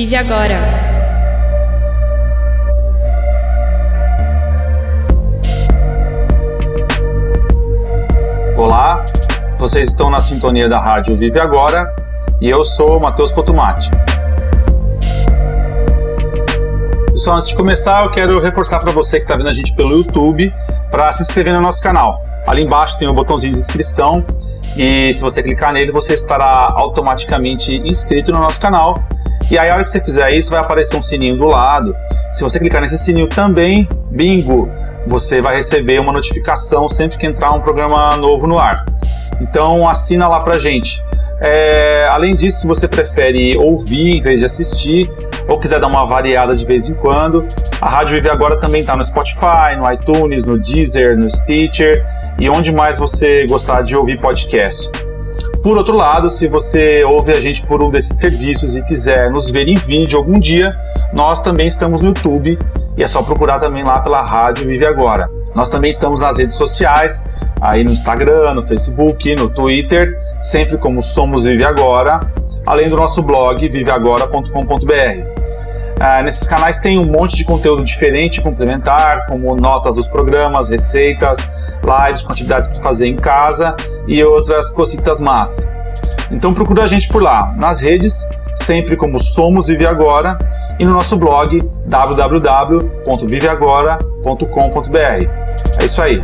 Vive Agora. Olá, vocês estão na sintonia da Rádio Vive Agora e eu sou o Matheus Potomati. Pessoal, antes de começar, eu quero reforçar para você que está vendo a gente pelo YouTube para se inscrever no nosso canal. Ali embaixo tem o um botãozinho de inscrição e se você clicar nele, você estará automaticamente inscrito no nosso canal. E aí, a hora que você fizer isso, vai aparecer um sininho do lado. Se você clicar nesse sininho também, bingo, você vai receber uma notificação sempre que entrar um programa novo no ar. Então assina lá pra gente. É, além disso, se você prefere ouvir em vez de assistir, ou quiser dar uma variada de vez em quando, a Rádio Vive Agora também está no Spotify, no iTunes, no Deezer, no Stitcher e onde mais você gostar de ouvir podcast. Por outro lado, se você ouve a gente por um desses serviços e quiser nos ver em vídeo algum dia, nós também estamos no YouTube e é só procurar também lá pela Rádio Vive Agora. Nós também estamos nas redes sociais, aí no Instagram, no Facebook, no Twitter, sempre como Somos Vive Agora, além do nosso blog viveagora.com.br. Ah, nesses canais tem um monte de conteúdo diferente complementar, como notas dos programas, receitas, lives com atividades para fazer em casa e outras cositas más. Então procura a gente por lá, nas redes sempre como Somos Vive Agora, e no nosso blog www.viveagora.com.br. É isso aí.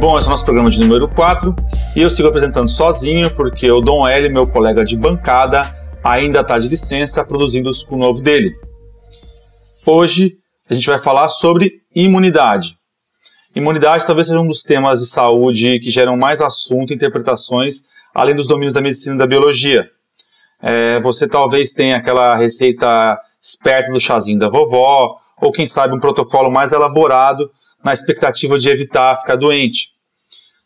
Bom, esse é o nosso programa de número 4 e eu sigo apresentando sozinho porque o Dom L, meu colega de bancada, ainda está de licença produzindo o disco novo dele. Hoje a gente vai falar sobre imunidade. Imunidade talvez seja um dos temas de saúde que geram mais assunto e interpretações, além dos domínios da medicina e da biologia. É, você talvez tenha aquela receita esperta do chazinho da vovó, ou quem sabe um protocolo mais elaborado na expectativa de evitar ficar doente.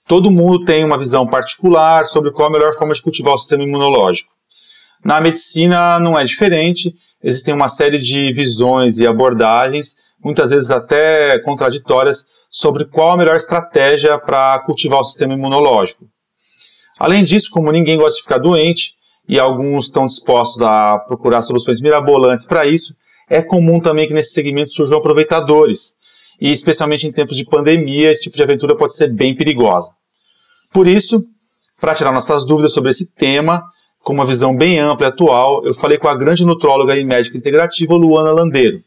Todo mundo tem uma visão particular sobre qual a melhor forma de cultivar o sistema imunológico. Na medicina não é diferente, existem uma série de visões e abordagens, muitas vezes até contraditórias, sobre qual a melhor estratégia para cultivar o sistema imunológico. Além disso, como ninguém gosta de ficar doente e alguns estão dispostos a procurar soluções mirabolantes para isso, é comum também que nesse segmento surjam aproveitadores, e especialmente em tempos de pandemia, esse tipo de aventura pode ser bem perigosa. Por isso, para tirar nossas dúvidas sobre esse tema, com uma visão bem ampla e atual, eu falei com a grande nutróloga e médica integrativa Luana Landeiro.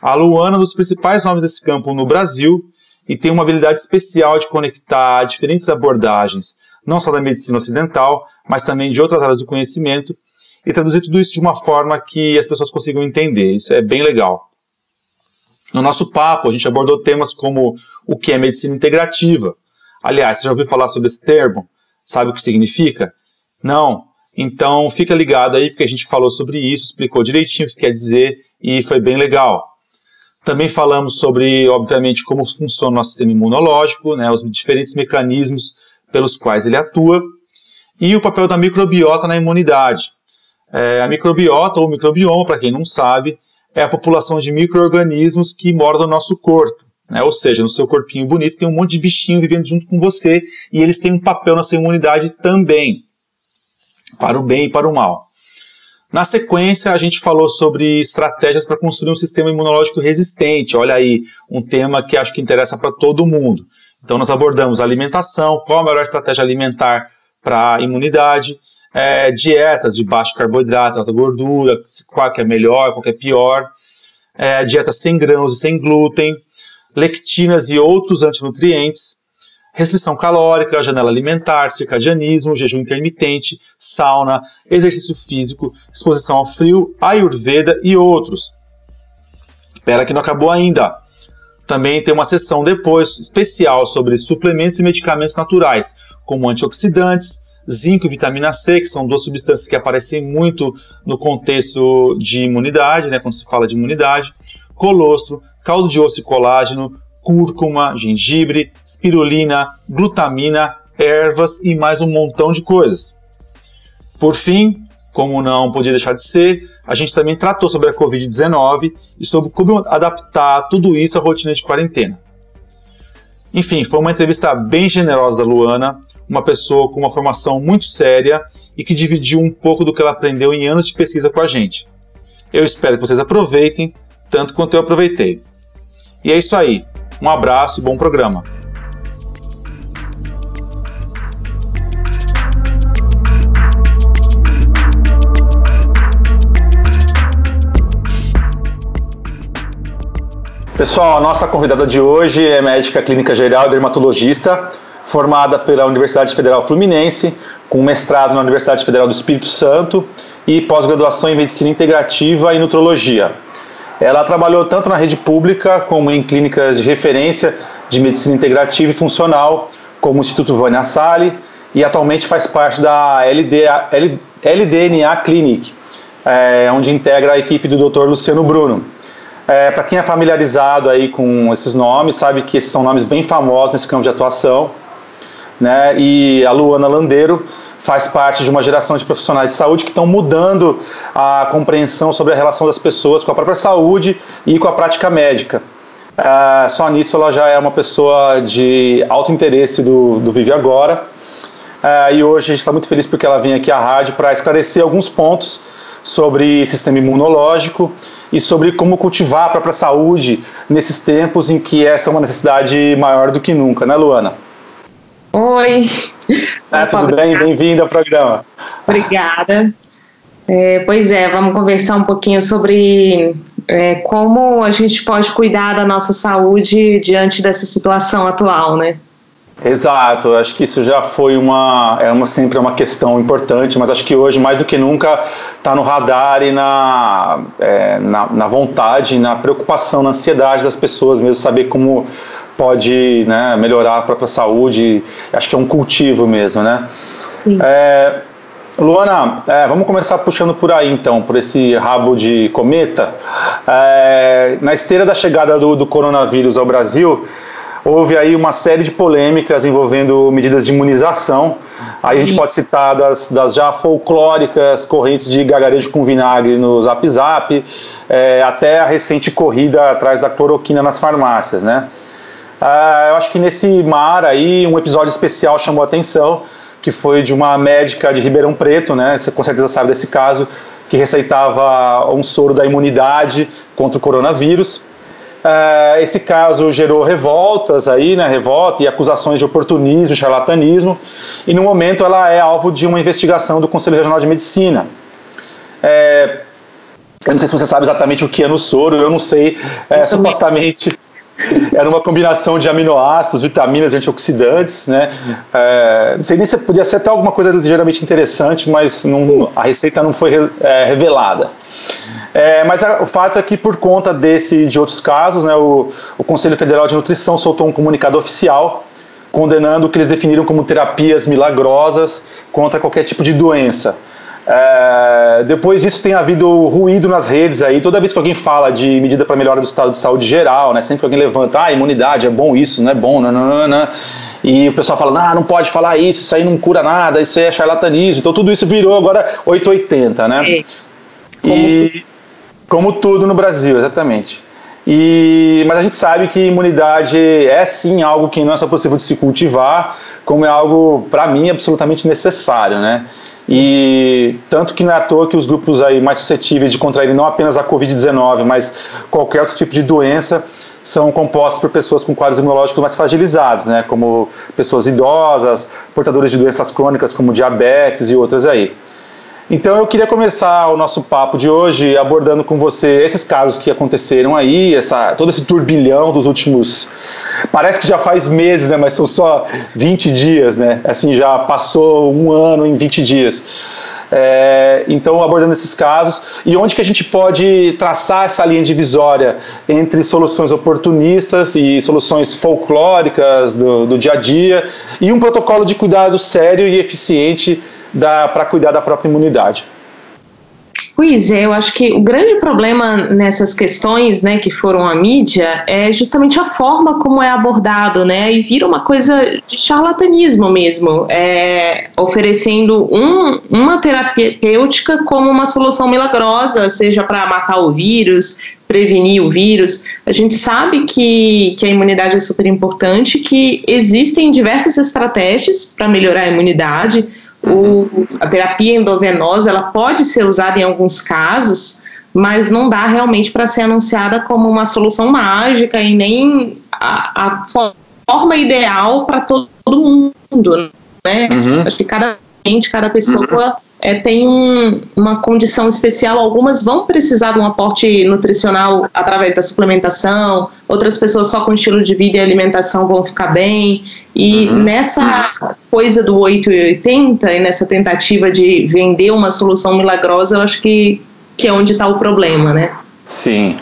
A Luana é um dos principais nomes desse campo no Brasil e tem uma habilidade especial de conectar diferentes abordagens, não só da medicina ocidental, mas também de outras áreas do conhecimento, e traduzir tudo isso de uma forma que as pessoas consigam entender. Isso é bem legal. No nosso papo, a gente abordou temas como o que é medicina integrativa. Aliás, você já ouviu falar sobre esse termo? Sabe o que significa? Não? Então fica ligado aí, porque a gente falou sobre isso, explicou direitinho o que quer dizer e foi bem legal. Também falamos sobre, obviamente, como funciona o nosso sistema imunológico, né, os diferentes mecanismos pelos quais ele atua, e o papel da microbiota na imunidade. É, a microbiota, ou microbioma, para quem não sabe, é a população de micro-organismos que moram no nosso corpo. Né? Ou seja, no seu corpinho bonito tem um monte de bichinho vivendo junto com você, e eles têm um papel na sua imunidade também, para o bem e para o mal. Na sequência, a gente falou sobre estratégias para construir um sistema imunológico resistente. Olha aí, um tema que acho que interessa para todo mundo. Então, nós abordamos alimentação, qual a melhor estratégia alimentar para a imunidade, é, dietas de baixo carboidrato, alta gordura, qual que é melhor, qual que é pior, é, dieta sem grãos e sem glúten, lectinas e outros antinutrientes, restrição calórica, janela alimentar, circadianismo, jejum intermitente, sauna, exercício físico, exposição ao frio, ayurveda e outros. Espera que não acabou ainda. Também tem uma sessão depois especial sobre suplementos e medicamentos naturais, como antioxidantes, zinco e vitamina C, que são duas substâncias que aparecem muito no contexto de imunidade, né, quando se fala de imunidade, colostro, caldo de osso e colágeno, cúrcuma, gengibre, espirulina, glutamina, ervas e mais um montão de coisas. Por fim, como não podia deixar de ser, a gente também tratou sobre a Covid-19 e sobre como adaptar tudo isso à rotina de quarentena. Enfim, foi uma entrevista bem generosa da Luana, uma pessoa com uma formação muito séria e que dividiu um pouco do que ela aprendeu em anos de pesquisa com a gente. Eu espero que vocês aproveitem tanto quanto eu aproveitei. E é isso aí. Um abraço e bom programa. Pessoal, a nossa convidada de hoje é médica clínica geral e dermatologista, formada pela Universidade Federal Fluminense, com mestrado na Universidade Federal do Espírito Santo e pós-graduação em medicina integrativa e nutrologia. Ela trabalhou tanto na rede pública como em clínicas de referência de medicina integrativa e funcional, como o Instituto Vânia Sali, e atualmente faz parte da LD, LDNA Clinic, é, onde integra a equipe do Dr. Luciano Bruno. É, Para quem é familiarizado aí com esses nomes, sabe que esses são nomes bem famosos nesse campo de atuação. Né? E a Luana Landeiro faz parte de uma geração de profissionais de saúde que estão mudando a compreensão sobre a relação das pessoas com a própria saúde e com a prática médica. É, só nisso ela já é uma pessoa de alto interesse do, do Vive Agora. É, e hoje a gente está muito feliz porque ela vem aqui à rádio para esclarecer alguns pontos sobre sistema imunológico e sobre como cultivar a própria saúde nesses tempos em que essa é uma necessidade maior do que nunca, né, Luana? Oi. É, tudo bem? Bem-vinda ao programa. Obrigada. É, pois é, vamos conversar um pouquinho sobre é, como a gente pode cuidar da nossa saúde diante dessa situação atual, né? Exato, acho que isso já foi uma, é uma sempre uma questão importante, mas acho que hoje mais do que nunca está no radar e na, é, na, na, vontade, na preocupação, na ansiedade das pessoas mesmo saber como pode né, melhorar a própria saúde. Acho que é um cultivo mesmo, né? É, Luana, é, vamos começar puxando por aí então, por esse rabo de cometa. É, na esteira da chegada do, do coronavírus ao Brasil, houve aí uma série de polêmicas envolvendo medidas de imunização. Aí a gente pode citar das, das já folclóricas correntes de gagarejo com vinagre no Zap Zap, é, até a recente corrida atrás da cloroquina nas farmácias, né? Ah, eu acho que nesse mar aí um episódio especial chamou a atenção, que foi de uma médica de Ribeirão Preto, né? Você com certeza sabe desse caso, que receitava um soro da imunidade contra o coronavírus. Uh, esse caso gerou revoltas aí, né, revolta e acusações de oportunismo, charlatanismo, e no momento ela é alvo de uma investigação do Conselho Regional de Medicina. É, eu não sei se você sabe exatamente o que é no soro, eu não sei, é, supostamente era uma combinação de aminoácidos, vitaminas, antioxidantes, né? É, não sei nem se podia ser até alguma coisa ligeiramente interessante, mas não, a receita não foi é, revelada. É, mas a, o fato é que, por conta desse e de outros casos, né, o, o Conselho Federal de Nutrição soltou um comunicado oficial condenando o que eles definiram como terapias milagrosas contra qualquer tipo de doença. É, depois disso tem havido ruído nas redes aí, toda vez que alguém fala de medida para melhora do estado de saúde geral, né, sempre que alguém levanta, ah, imunidade é bom isso, não é bom, não. E o pessoal fala, ah, não pode falar isso, isso aí não cura nada, isso aí é charlatanismo. Então tudo isso virou agora 880, né? É. E como tudo no Brasil, exatamente. E, mas a gente sabe que imunidade é sim algo que não é só possível de se cultivar, como é algo, para mim, absolutamente necessário, né? E tanto que não é à toa que os grupos aí mais suscetíveis de contrair não apenas a Covid-19, mas qualquer outro tipo de doença, são compostos por pessoas com quadros imunológicos mais fragilizados, né? Como pessoas idosas, portadores de doenças crônicas como diabetes e outras aí. Então eu queria começar o nosso papo de hoje abordando com você esses casos que aconteceram aí, essa, todo esse turbilhão dos últimos. Parece que já faz meses, né? Mas são só 20 dias, né? Assim, já passou um ano em 20 dias. É, então, abordando esses casos e onde que a gente pode traçar essa linha divisória entre soluções oportunistas e soluções folclóricas do, do dia a dia e um protocolo de cuidado sério e eficiente para cuidar da própria imunidade. Pois é, eu acho que o grande problema nessas questões, né, que foram a mídia, é justamente a forma como é abordado, né, e vira uma coisa de charlatanismo mesmo, é, oferecendo um, uma terapêutica como uma solução milagrosa, seja para matar o vírus, prevenir o vírus. A gente sabe que, que a imunidade é super importante, que existem diversas estratégias para melhorar a imunidade. O, a terapia endovenosa ela pode ser usada em alguns casos, mas não dá realmente para ser anunciada como uma solução mágica e nem a, a forma ideal para todo mundo, né? Uhum. Acho que cada gente, cada pessoa uhum é, tem um, uma condição especial. Algumas vão precisar de um aporte nutricional através da suplementação, outras pessoas só com estilo de vida e alimentação vão ficar bem. E uhum. nessa coisa do 880 e nessa tentativa de vender uma solução milagrosa, eu acho que, que é onde está o problema, né? Sim.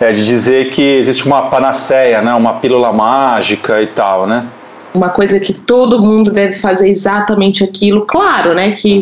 É de dizer que existe uma panaceia, né? uma pílula mágica e tal, né? Uma coisa que todo mundo deve fazer exatamente aquilo. Claro, né? Que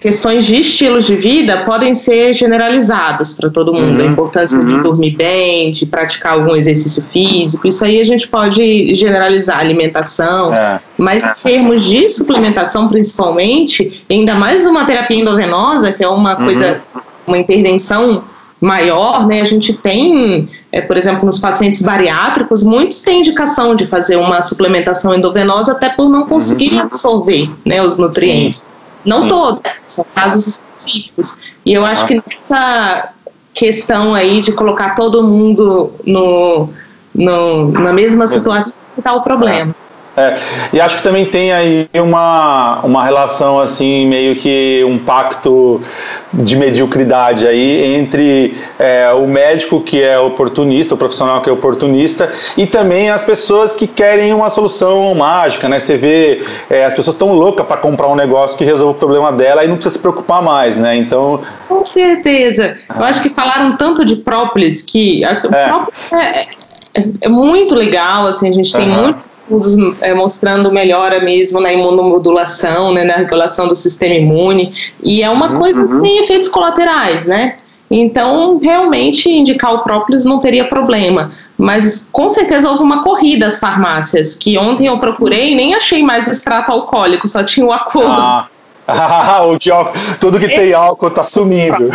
questões de estilos de vida podem ser generalizados para todo mundo. Uhum, a importância uhum. de dormir bem, de praticar algum exercício físico, isso aí a gente pode generalizar, alimentação, é, mas é. em termos de suplementação principalmente, ainda mais uma terapia endovenosa, que é uma uhum. coisa, uma intervenção maior, né? A gente tem, é, por exemplo, nos pacientes bariátricos, muitos têm indicação de fazer uma suplementação endovenosa até por não conseguirem uhum. absorver, né, os nutrientes. Sim. Não Sim. todos, são casos específicos. E eu acho ah. que nessa questão aí de colocar todo mundo no, no na mesma situação está o problema. É, e acho que também tem aí uma, uma relação assim, meio que um pacto de mediocridade aí entre é, o médico que é oportunista, o profissional que é oportunista, e também as pessoas que querem uma solução mágica, né? Você vê é, as pessoas tão loucas para comprar um negócio que resolve o problema dela e não precisa se preocupar mais, né? Então. Com certeza. Eu acho que falaram tanto de própolis que. Assim, é. própolis é, é, muito legal, assim, a gente tem uhum. muitos é, mostrando melhora mesmo na imunomodulação, né, na regulação do sistema imune, e é uma uhum. coisa sem efeitos colaterais, né? Então, realmente, indicar o própolis não teria problema. Mas, com certeza, houve uma corrida às farmácias, que ontem eu procurei e nem achei mais o extrato alcoólico, só tinha o aquoso. Ah. o de álcool, tudo que tem álcool está sumindo.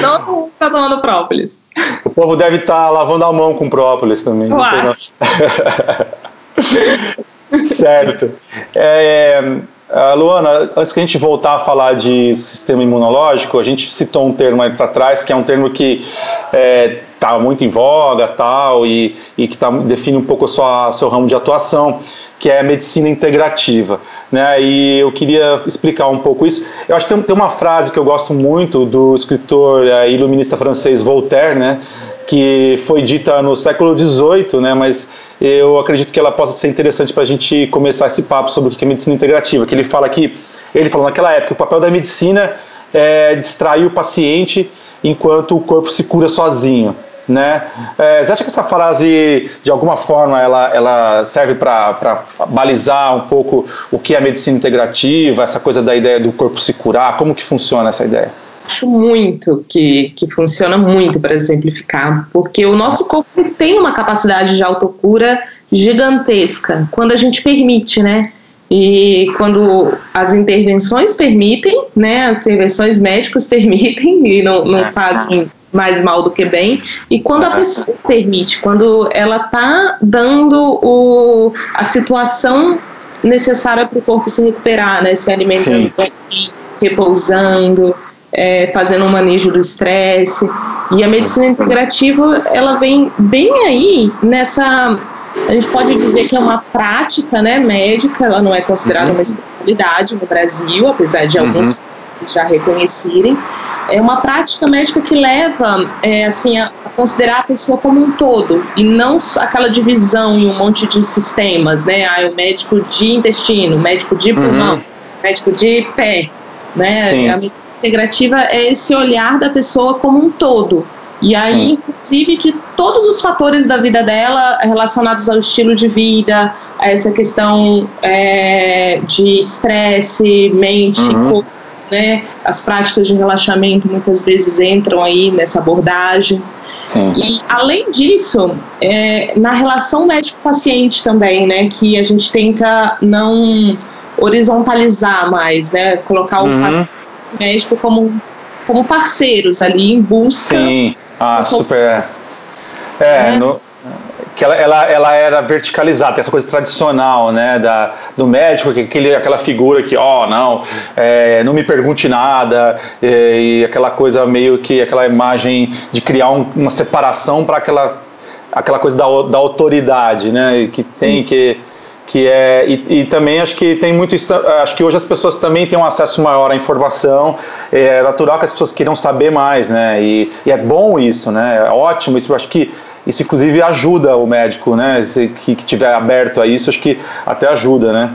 Todo mundo está tomando própolis. O povo deve estar tá lavando a mão com própolis também. certo. É, é Luana, antes que a gente voltar a falar de sistema imunológico, a gente citou um termo aí para trás, que é um termo que está é, tá muito em voga tal, e, e que tá, define um pouco o seu ramo de atuação, que é a medicina integrativa. Né? E eu queria explicar um pouco isso. Eu acho que tem, tem uma frase que eu gosto muito do escritor é, iluminista francês Voltaire, né? Que foi dita no século XVIII, né? mas eu acredito que ela possa ser interessante para a gente começar esse papo sobre o que é medicina integrativa. Que ele fala que, ele falou naquela época, o papel da medicina é distrair o paciente enquanto o corpo se cura sozinho né? É, você acha que essa frase, de alguma forma, ela, ela serve para balizar um pouco o que é medicina integrativa, essa coisa da ideia do corpo se curar? Como que funciona essa ideia? Acho muito que, que funciona muito para exemplificar, porque o nosso corpo tem uma capacidade de autocura gigantesca quando a gente permite, né? E quando as intervenções permitem, né? As intervenções médicas permitem e não, não é. fazem mais mal do que bem. E quando a pessoa permite, quando ela está dando o, a situação necessária para o corpo se recuperar, né? Se alimentando repousando, é, fazendo um manejo do estresse. E a medicina integrativa, ela vem bem aí nessa a gente pode dizer que é uma prática né, médica, ela não é considerada uhum. uma especialidade no Brasil, apesar de uhum. alguns já reconhecerem, é uma prática médica que leva é, assim a, considerar a pessoa como um todo e não aquela divisão em um monte de sistemas, né? Ah, o médico de intestino, médico de pulmão, uhum. médico de pé, né? Sim. A medicina integrativa é esse olhar da pessoa como um todo. E aí, Sim. inclusive, de todos os fatores da vida dela relacionados ao estilo de vida, a essa questão é, de estresse, mente, uhum. corpo, né? As práticas de relaxamento muitas vezes entram aí nessa abordagem. Sim. E além disso, é, na relação médico-paciente também, né? Que a gente tenta não horizontalizar mais, né? Colocar o uhum. Médico como, como parceiros ali em busca. Sim, ah, super. É, é né? no, que ela, ela, ela era verticalizada, essa coisa tradicional, né, da, do médico, que aquele, aquela figura que, ó, oh, não, é, não me pergunte nada, e, e, aquela coisa meio que, aquela imagem de criar um, uma separação para aquela, aquela coisa da, da autoridade, né, que tem que que é e, e, também acho que tem muito acho que hoje as pessoas também têm um acesso maior à informação é natural que as pessoas queiram saber mais né e, e é bom isso né é ótimo isso acho que isso, inclusive, ajuda o médico, né? Que, que tiver aberto a isso, acho que até ajuda, né?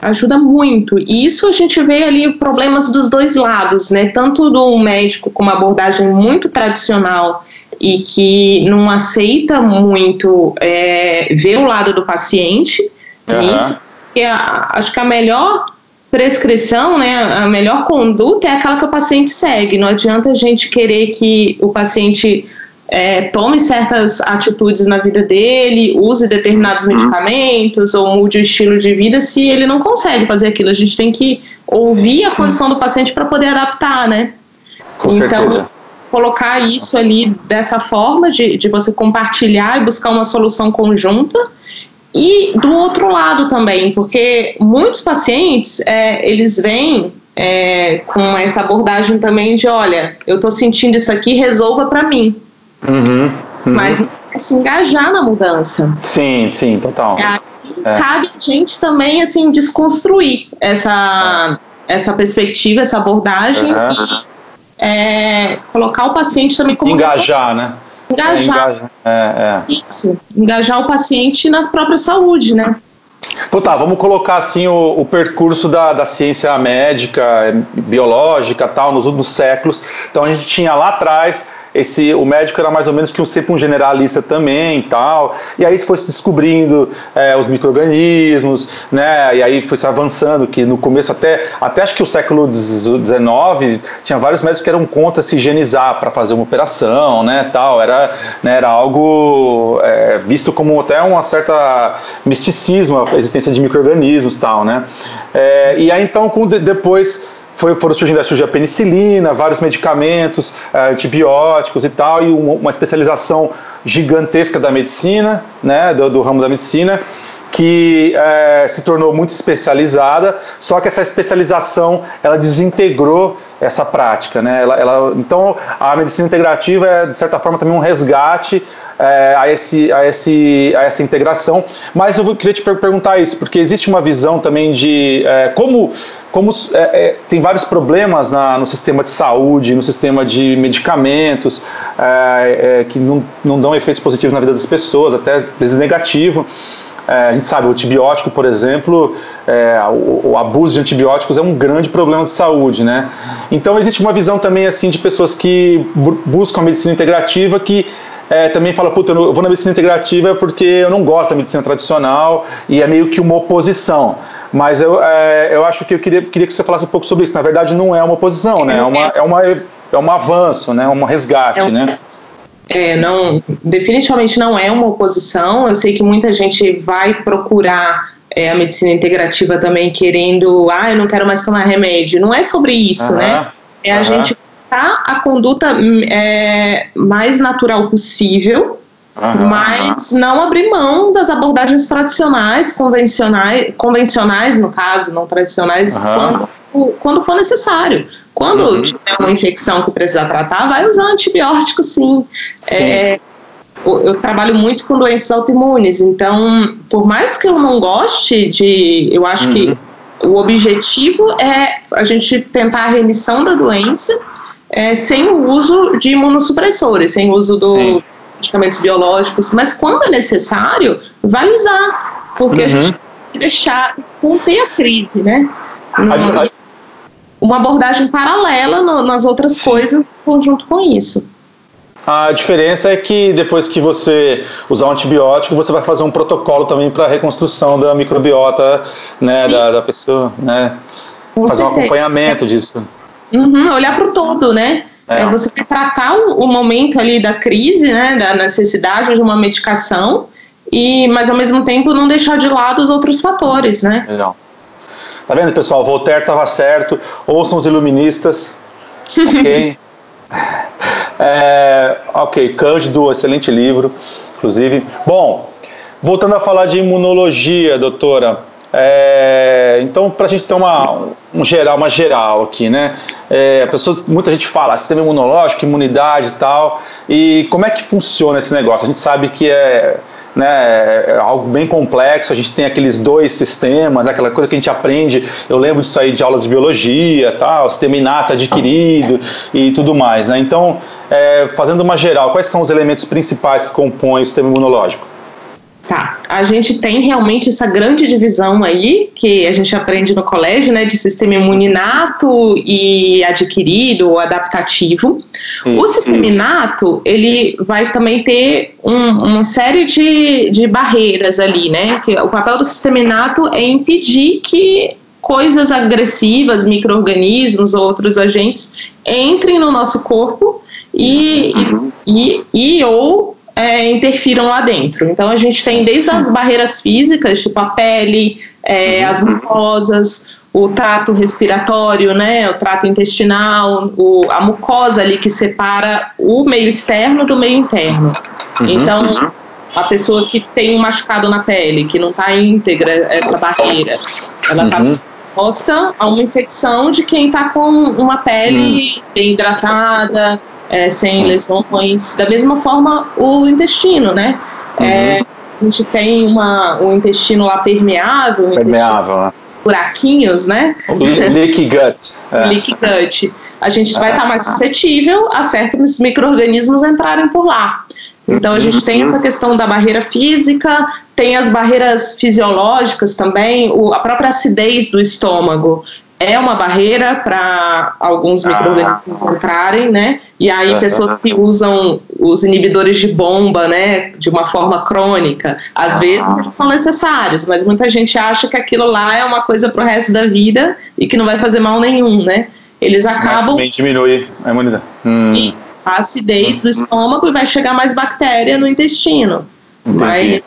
ajuda muito. E isso a gente vê ali problemas dos dois lados, né? Tanto do médico com uma abordagem muito tradicional e que não aceita muito é, ver o lado do paciente uhum. nisso, porque a, acho que a melhor prescrição, né, a melhor conduta é aquela que o paciente segue. Não adianta a gente querer que o paciente é, tome certas atitudes na vida dele, use determinados uhum. medicamentos ou mude o estilo de vida se ele não consegue fazer aquilo. A gente tem que ouvir a condição do paciente para poder adaptar, né? Com então, certeza. colocar isso ali dessa forma de, de você compartilhar e buscar uma solução conjunta. E do outro lado também, porque muitos pacientes, é, eles vêm é, com essa abordagem também de, olha, eu estou sentindo isso aqui, resolva para mim. Uhum, uhum. Mas é se engajar na mudança. Sim, sim, total. É, é. Cabe a gente também assim desconstruir essa, essa perspectiva, essa abordagem uhum. e é, colocar o paciente também como engajar, né? Engajar. É, é, Isso. Engajar o paciente nas próprias saúde, né? Então tá, vamos colocar assim o, o percurso da, da, ciência médica, biológica tal, nos últimos séculos. Então a gente tinha lá atrás esse o médico era mais ou menos que um, sempre um generalista também e tal. E aí foi se descobrindo é, os micro-organismos, né? E aí foi se avançando, que no começo até, até acho que o século XIX tinha vários médicos que eram contra se higienizar para fazer uma operação, né? Tal. Era, né, era algo é, visto como até uma certa misticismo a existência de micro-organismos tal, né? É, e aí então, com, depois foi, foram surgindo, surgiu a penicilina, vários medicamentos, eh, antibióticos e tal, e uma, especialização gigantesca da medicina, né, do, do ramo da medicina, que é, se tornou muito especializada, só que essa especialização ela desintegrou essa prática, né? Ela, ela, então a medicina integrativa é de certa forma também um resgate é, a, esse, a, esse, a essa integração. Mas eu queria te perguntar isso, porque existe uma visão também de é, como como é, é, tem vários problemas na, no sistema de saúde, no sistema de medicamentos, é, é, que não, não dão efeitos positivos na vida das pessoas, até às vezes negativo. É, a gente sabe, o antibiótico, por exemplo, é, o, o, abuso de antibióticos é um grande problema de saúde, né? Então existe uma visão também assim de pessoas que buscam a medicina integrativa que é, também fala, puta, eu vou na medicina integrativa porque eu não gosto da medicina tradicional e é meio que uma oposição. Mas eu, é, eu acho que eu queria, queria que você falasse um pouco sobre isso. Na verdade, não é uma oposição, né? É, uma, é, uma, é um avanço, né? um resgate, é um, né? É, não, definitivamente não é uma oposição. Eu sei que muita gente vai procurar é, a medicina integrativa também querendo, ah, eu não quero mais tomar remédio. Não é sobre isso, né? É a gente buscar a conduta é, mais natural possível, mas não abrir mão das abordagens tradicionais, convencionais, convencionais no caso, não tradicionais, quando, quando for necessário. Quando uhum. tiver uma infecção que precisa tratar, vai usar antibiótico sim. sim. É, eu trabalho muito com doenças autoimunes, então, por mais que eu não goste de. Eu acho uhum. que o objetivo é a gente tentar a remissão da doença é, sem o uso de imunossupressores, sem o uso do medicamentos biológicos, mas quando é necessário, vai usar, porque uhum. a gente tem que deixar conter a crise, né? Uma abordagem paralela no, nas outras Sim. coisas, conjunto com isso. A diferença é que depois que você usar um antibiótico, você vai fazer um protocolo também para a reconstrução da microbiota né, da, da, pessoa, né? fazer um acompanhamento disso. Uhum, olhar para o todo, né? É. é você tratar o, o, momento ali da crise, né, da necessidade de uma medicação, e mas ao mesmo tempo não deixar de lado os outros fatores, né? Legal. Tá vendo, pessoal? Voltaire estava certo. Ouçam os iluministas. ok? é, ok, Cândido, excelente livro, inclusive. Bom, voltando a falar de imunologia, doutora. É, então, para a gente ter uma, um geral, uma geral aqui, né? É, pessoa, muita gente fala sistema imunológico, imunidade e tal. E como é que funciona esse negócio? A gente sabe que é, né, é algo bem complexo. A gente tem aqueles dois sistemas, aquela coisa que a gente aprende. Eu lembro disso aí de aulas de biologia, tal, sistema inato adquirido e tudo mais. Né? Então, é, fazendo uma geral, quais são os elementos principais que compõem o sistema imunológico? Tá, a gente tem realmente essa grande divisão aí, que a gente aprende no colégio, né, de sistema imune inato e adquirido ou adaptativo. o sistema inato, ele vai também ter um, uma série de, de barreiras ali, né, que o papel do sistema inato é impedir que coisas agressivas, micro-organismos ou outros agentes entrem no nosso corpo e, e, e, e ou é, interfiram lá dentro. Então a gente tem desde as barreiras físicas, tipo a pele, é, as mucosas, o trato respiratório, né, o trato intestinal, o, a mucosa ali que separa o meio externo do meio interno. Uhum. Então a pessoa que tem um machucado na pele, que não está íntegra essa barreira, ela está uhum. exposta a uma infecção de quem está com uma pele uhum. bem hidratada, é, sem lesões. Da mesma forma, o intestino, né? Uhum. É, a gente tem uma, o intestino lá permeável. Permeável, né? Buraquinhos, né? Leaky gut. É. Leaky gut. A gente vai estar tá mais suscetível a certos micro-organismos entrarem por lá. Então, a gente tem essa questão da barreira física, tem as barreiras fisiológicas também, o, a própria acidez do estômago é uma barreira para alguns ah. micro-organismos entrarem, né? E aí pessoas que usam os inibidores de bomba, né, de uma forma crônica, às vezes eles são necessários, mas muita gente acha que aquilo lá é uma coisa para o resto da vida e que não vai fazer mal nenhum, né? Eles acabam. Mas diminui a imunidade. Hum. A acidez do estômago e vai chegar mais bactéria no intestino. Entendi. Mas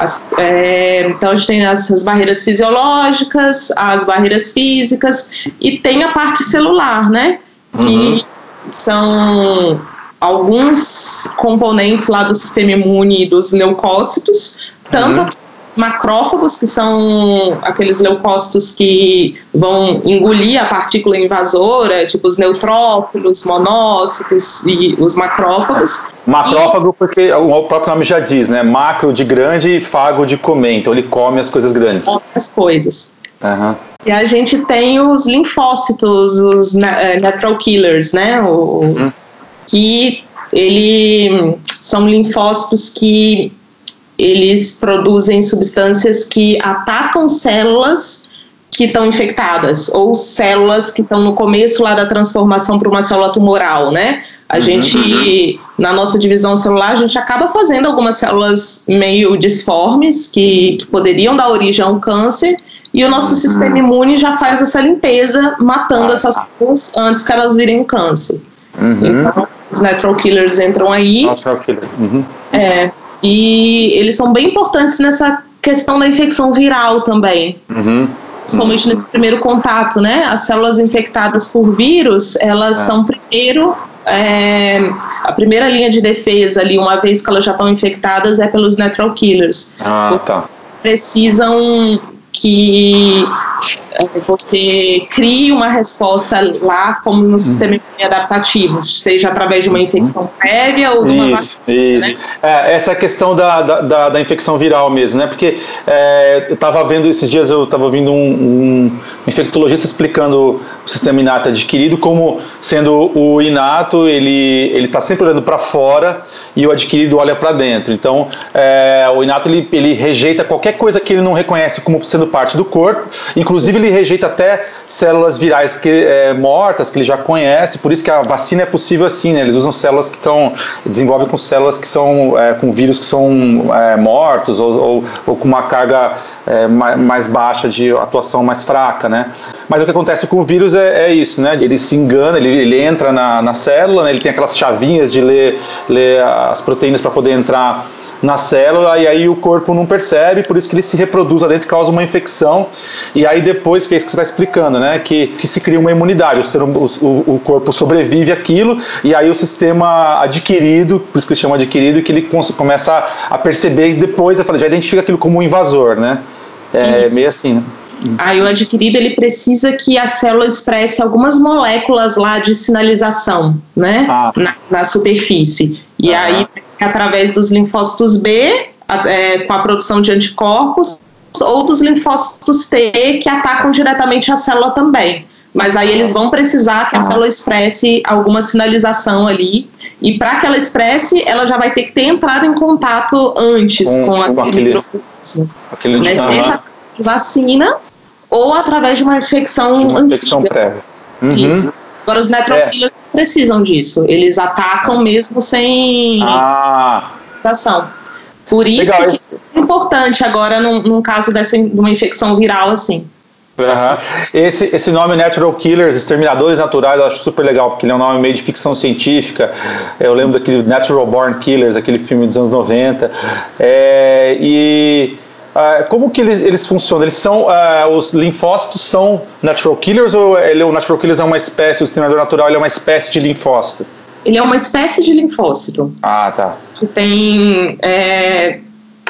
as, é, então a gente tem as, as, barreiras fisiológicas, as barreiras físicas e tem a parte celular, né? Que uhum. são alguns componentes lá do sistema imune dos leucócitos, tanto uhum macrófagos, que são aqueles leucócitos que vão engolir a partícula invasora, tipo os neutrófilos, monócitos e os macrófagos. Macrófago, e... porque o próprio nome já diz, né? Macro de grande e fago de comer, então ele come as coisas grandes. As coisas. Uhum. E a gente tem os linfócitos, os uh, natural killers, né? O, uhum. Que ele são linfócitos que eles produzem substâncias que atacam células que estão infectadas ou células que estão no começo lá da transformação para uma célula tumoral, né? A uhum, gente uhum. na nossa divisão celular a gente acaba fazendo algumas células meio disformes que, que poderiam dar origem a um câncer e o nosso uhum. sistema imune já faz essa limpeza matando essas células antes que elas virem um câncer. Uhum. Então os natural killers entram aí. Natural killer. Uhum. É, e eles são bem importantes nessa questão da infecção viral também. Uhum. Somente uhum. nesse primeiro contato, né? As células infectadas por vírus, elas é. são primeiro é, a primeira linha de defesa ali, uma vez que elas já estão infectadas, é pelos natural killers. Ah, tá. Precisam que você crie uma resposta lá, como no sistema uhum. adaptativo, seja através de uma infecção prévia ou de uma isso, vacina. Isso. Né? É, essa questão da, da, da, infecção viral mesmo, né? Porque é, eu estava vendo, esses dias eu estava ouvindo um, um, infectologista explicando o sistema inato adquirido como sendo o inato, ele ele está sempre olhando para fora e o adquirido olha para dentro. Então, é, o inato ele, ele rejeita qualquer coisa que ele não reconhece como sendo parte do corpo, inclusive ele rejeita até células virais que, é, mortas, que ele já conhece, por isso que a vacina é possível assim, né? Eles usam células que estão, desenvolvem com células que são, é, com vírus que são é, mortos ou, ou, ou, com uma carga é, mais baixa de atuação mais fraca, né? Mas o que acontece com o vírus é, é isso, né? Ele se engana, ele, ele entra na, na célula, né? ele tem aquelas chavinhas de ler, ler as proteínas para poder entrar na célula e aí o corpo não percebe, por isso que ele se reproduz lá dentro e causa uma infecção. E aí depois, que é isso que você está explicando, né? Que, que se cria uma imunidade, o, ser, o, o, corpo sobrevive aquilo e aí o sistema adquirido, por isso que ele chama adquirido, que ele começa a perceber e depois já identifica aquilo como um invasor, né? É isso. meio assim, né? Aí o adquirido ele precisa que a célula expresse algumas moléculas lá de sinalização, né, ah. na, na, superfície. E ah. aí através dos linfócitos B, é, com a produção de anticorpos, ou dos linfócitos T, que atacam diretamente a célula também. Mas aí eles vão precisar que a célula expresse alguma sinalização ali. E para que ela expresse, ela já vai ter que ter entrado em contato antes com, com aquele, microorganismo. Aquele né? Seja vacina ou através de uma infecção de uma infecção prévia. Uhum. Isso. Agora, os natural é. killers precisam disso. Eles atacam mesmo sem ah. Por isso Legal. é importante agora num, num caso dessa de uma infecção viral assim. Uhum. Esse, esse nome Natural Killers, Exterminadores Naturais, eu acho super legal, porque ele é um nome meio de ficção científica. Eu lembro daquele Natural Born Killers, aquele filme dos anos 90. É, e Uh, como que eles, eles funcionam? Eles são uh, os linfócitos são natural killers ou ele, o natural killers é uma espécie, o exterminador natural ele é uma espécie de linfócito? Ele é uma espécie de linfócito. Ah, tá. Que tem é,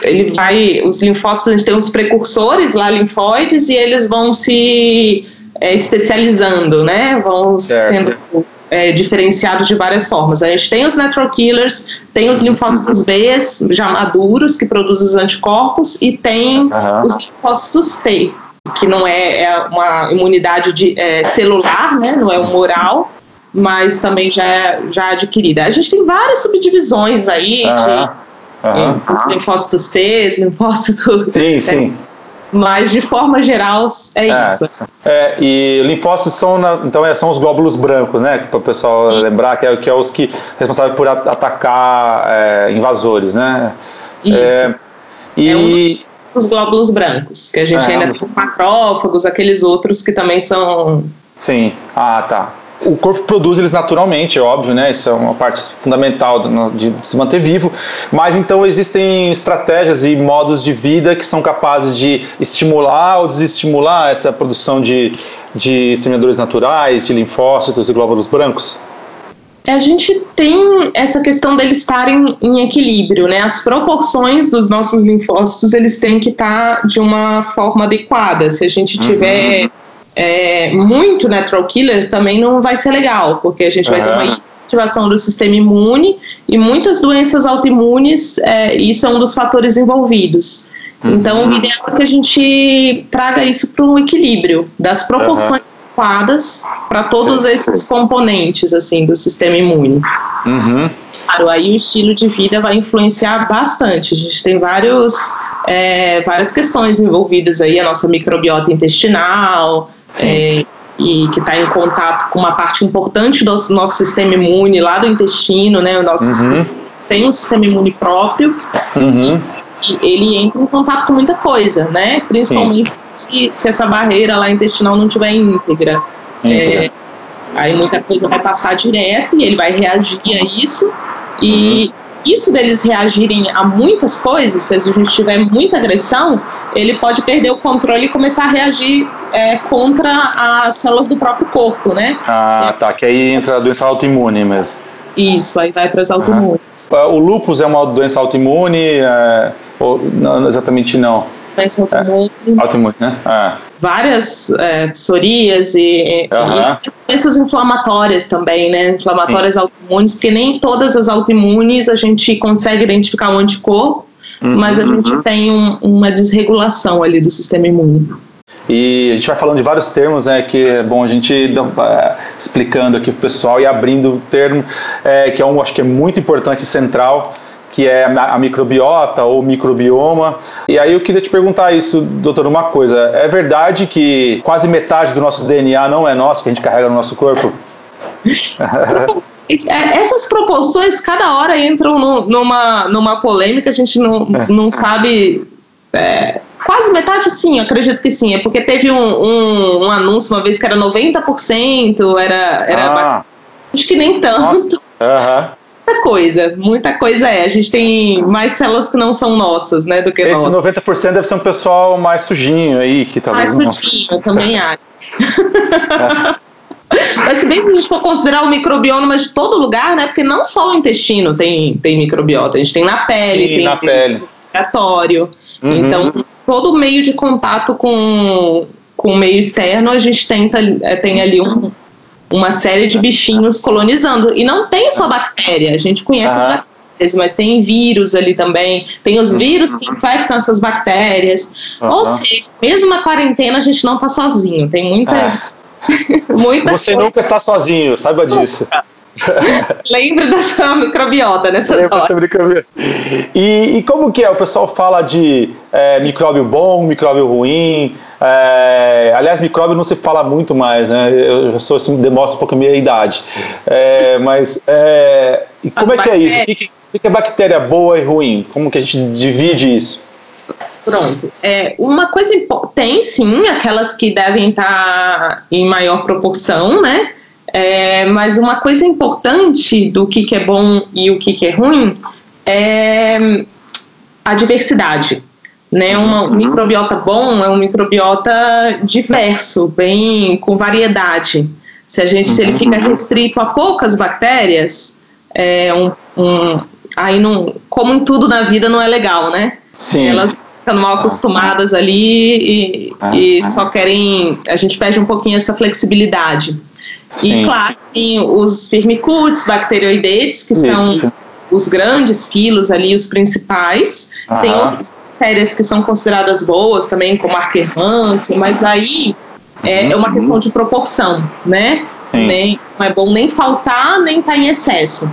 ele vai os linfócitos a gente tem os precursores lá linfóides e eles vão se é, especializando, né? Vão certo. sendo é, diferenciados de várias formas. A gente tem os natural killers, tem os linfócitos B já maduros, que produzem os anticorpos, e tem uhum. os linfócitos T, que não é, é uma imunidade de, é, celular, né, não é humoral, mas também já é já adquirida. A gente tem várias subdivisões aí uhum. de Uhum. Os linfócitos T, linfócitos. Sim, sim. Mas de forma geral é, é isso. É, e linfócitos são, na, então, é, são os glóbulos brancos, né? Para o pessoal isso. lembrar que é, que é os que responsáveis por atacar é, invasores, né? Isso. É, e é um dos glóbulos brancos, que a gente ainda tem os macrófagos, aqueles outros que também são. Sim. Ah, tá o corpo produz eles naturalmente, é óbvio, né? Isso é uma parte fundamental de se manter vivo. Mas então existem estratégias e modos de vida que são capazes de estimular ou desestimular essa produção de, de exterminadores naturais, de linfócitos e glóbulos brancos? A gente tem essa questão deles estarem em equilíbrio, né? As proporções dos nossos linfócitos eles têm que estar de uma forma adequada. Se a gente tiver uhum é, muito natural killer também não vai ser legal, porque a gente vai ter uma ativação do sistema imune e muitas doenças autoimunes, é, isso é um dos fatores envolvidos. Uhum. Então, o ideal é que a gente traga isso para um equilíbrio das proporções uhum. adequadas para todos sim, esses sim. componentes assim do sistema imune. Uhum. Claro, aí o estilo de vida vai influenciar bastante. A gente tem vários, é, várias questões envolvidas aí, a nossa microbiota intestinal, é, e que está em contato com uma parte importante do nosso sistema imune lá do intestino, né? O nosso uhum. sistema, tem um sistema imune próprio. Uhum. E, ele entra em contato com muita coisa, né? Principalmente se, se, essa barreira lá intestinal não tiver íntegra. É, aí muita coisa vai passar direto e ele vai reagir a isso. E uhum isso deles reagirem a muitas coisas, se a gente tiver muita agressão, ele pode perder o controle e começar a reagir é, contra as células do próprio corpo, né? Ah, tá. Que aí entra a doença autoimune mesmo. Isso, aí vai para as autoimunes. Uhum. O lúpus é uma doença autoimune? É, ou, não, exatamente não. Doença autoimune. É, autoimune, né? É várias é, psorias e, uhum. e, doenças inflamatórias também, né? Inflamatórias Sim. autoimunes, porque nem todas as autoimunes a gente consegue identificar um anticorpo, uhum, mas a gente uhum. tem um, uma desregulação ali do sistema imune. E a gente vai falando de vários termos, né, que é bom a gente uh, explicando aqui para o pessoal e abrindo o termo, é, que é um, acho que é muito importante e central, que é a microbiota ou microbioma. E aí eu queria te perguntar isso, doutor, uma coisa. É verdade que quase metade do nosso DNA não é nosso, que a gente carrega no nosso corpo? É, essas proporções, cada hora entram no, numa, numa polêmica, a gente não, é. não sabe. É, quase metade, sim, acredito que sim. É porque teve um, um, um anúncio uma vez que era 90%, era. era ah. Acho que nem tanto. Aham. Muita coisa, muita coisa é. A gente tem mais células que não são nossas, né, do que Esse nossas. 90% deve ser um pessoal mais sujinho aí, que talvez. Mais sujinho, eu também acho. É. Mas se bem que a gente for considerar o microbioma de todo lugar, né? Porque não só o intestino tem, tem microbiota, a gente tem na pele, Sim, tem na pele. respiratório. Uhum. Então, todo meio de contato com, com o meio externo, a gente tenta, é, tem ali um, uma série de bichinhos colonizando. E não tem só bactéria, a gente conhece uhum. as bactérias, mas tem vírus ali também, tem os vírus que infectam essas bactérias. Uhum. Ou seja, mesmo na quarentena a gente não está sozinho, tem muita. É Muita Você coisa. nunca está sozinho, saiba disso. Lembra da sua microbiota nessas Lembra horas. Microbiota. E, e, como que é? O pessoal fala de é, micróbio bom, micróbio ruim. É, aliás, micróbio não se fala muito mais, né? Eu sou assim, demonstra um pouco a minha idade. É, mas é, como As é que é isso? O que, o que é bactéria boa e ruim? Como que a gente divide isso? Pronto. É, uma coisa tem sim aquelas que devem estar em maior proporção, né? É, mas uma coisa importante do que, que é bom e o que, que é ruim é a diversidade. Né, uma, um microbiota bom é um microbiota diverso, bem com variedade. Se a gente se ele fica restrito a poucas bactérias, é um, um, aí não, como em tudo na vida não é legal, né? Sim. Elas ficando mal acostumadas ali e, e só querem. A gente perde um pouquinho essa flexibilidade. Sim. E claro, tem os firmicutes, bacteroidetes, que Isso. são os grandes filos ali, os principais. Tem outras bactérias que são consideradas boas também, como Arquermansia, mas aí é, é uma questão de proporção, né? Sim. Nem, não é bom nem faltar, nem estar tá em excesso.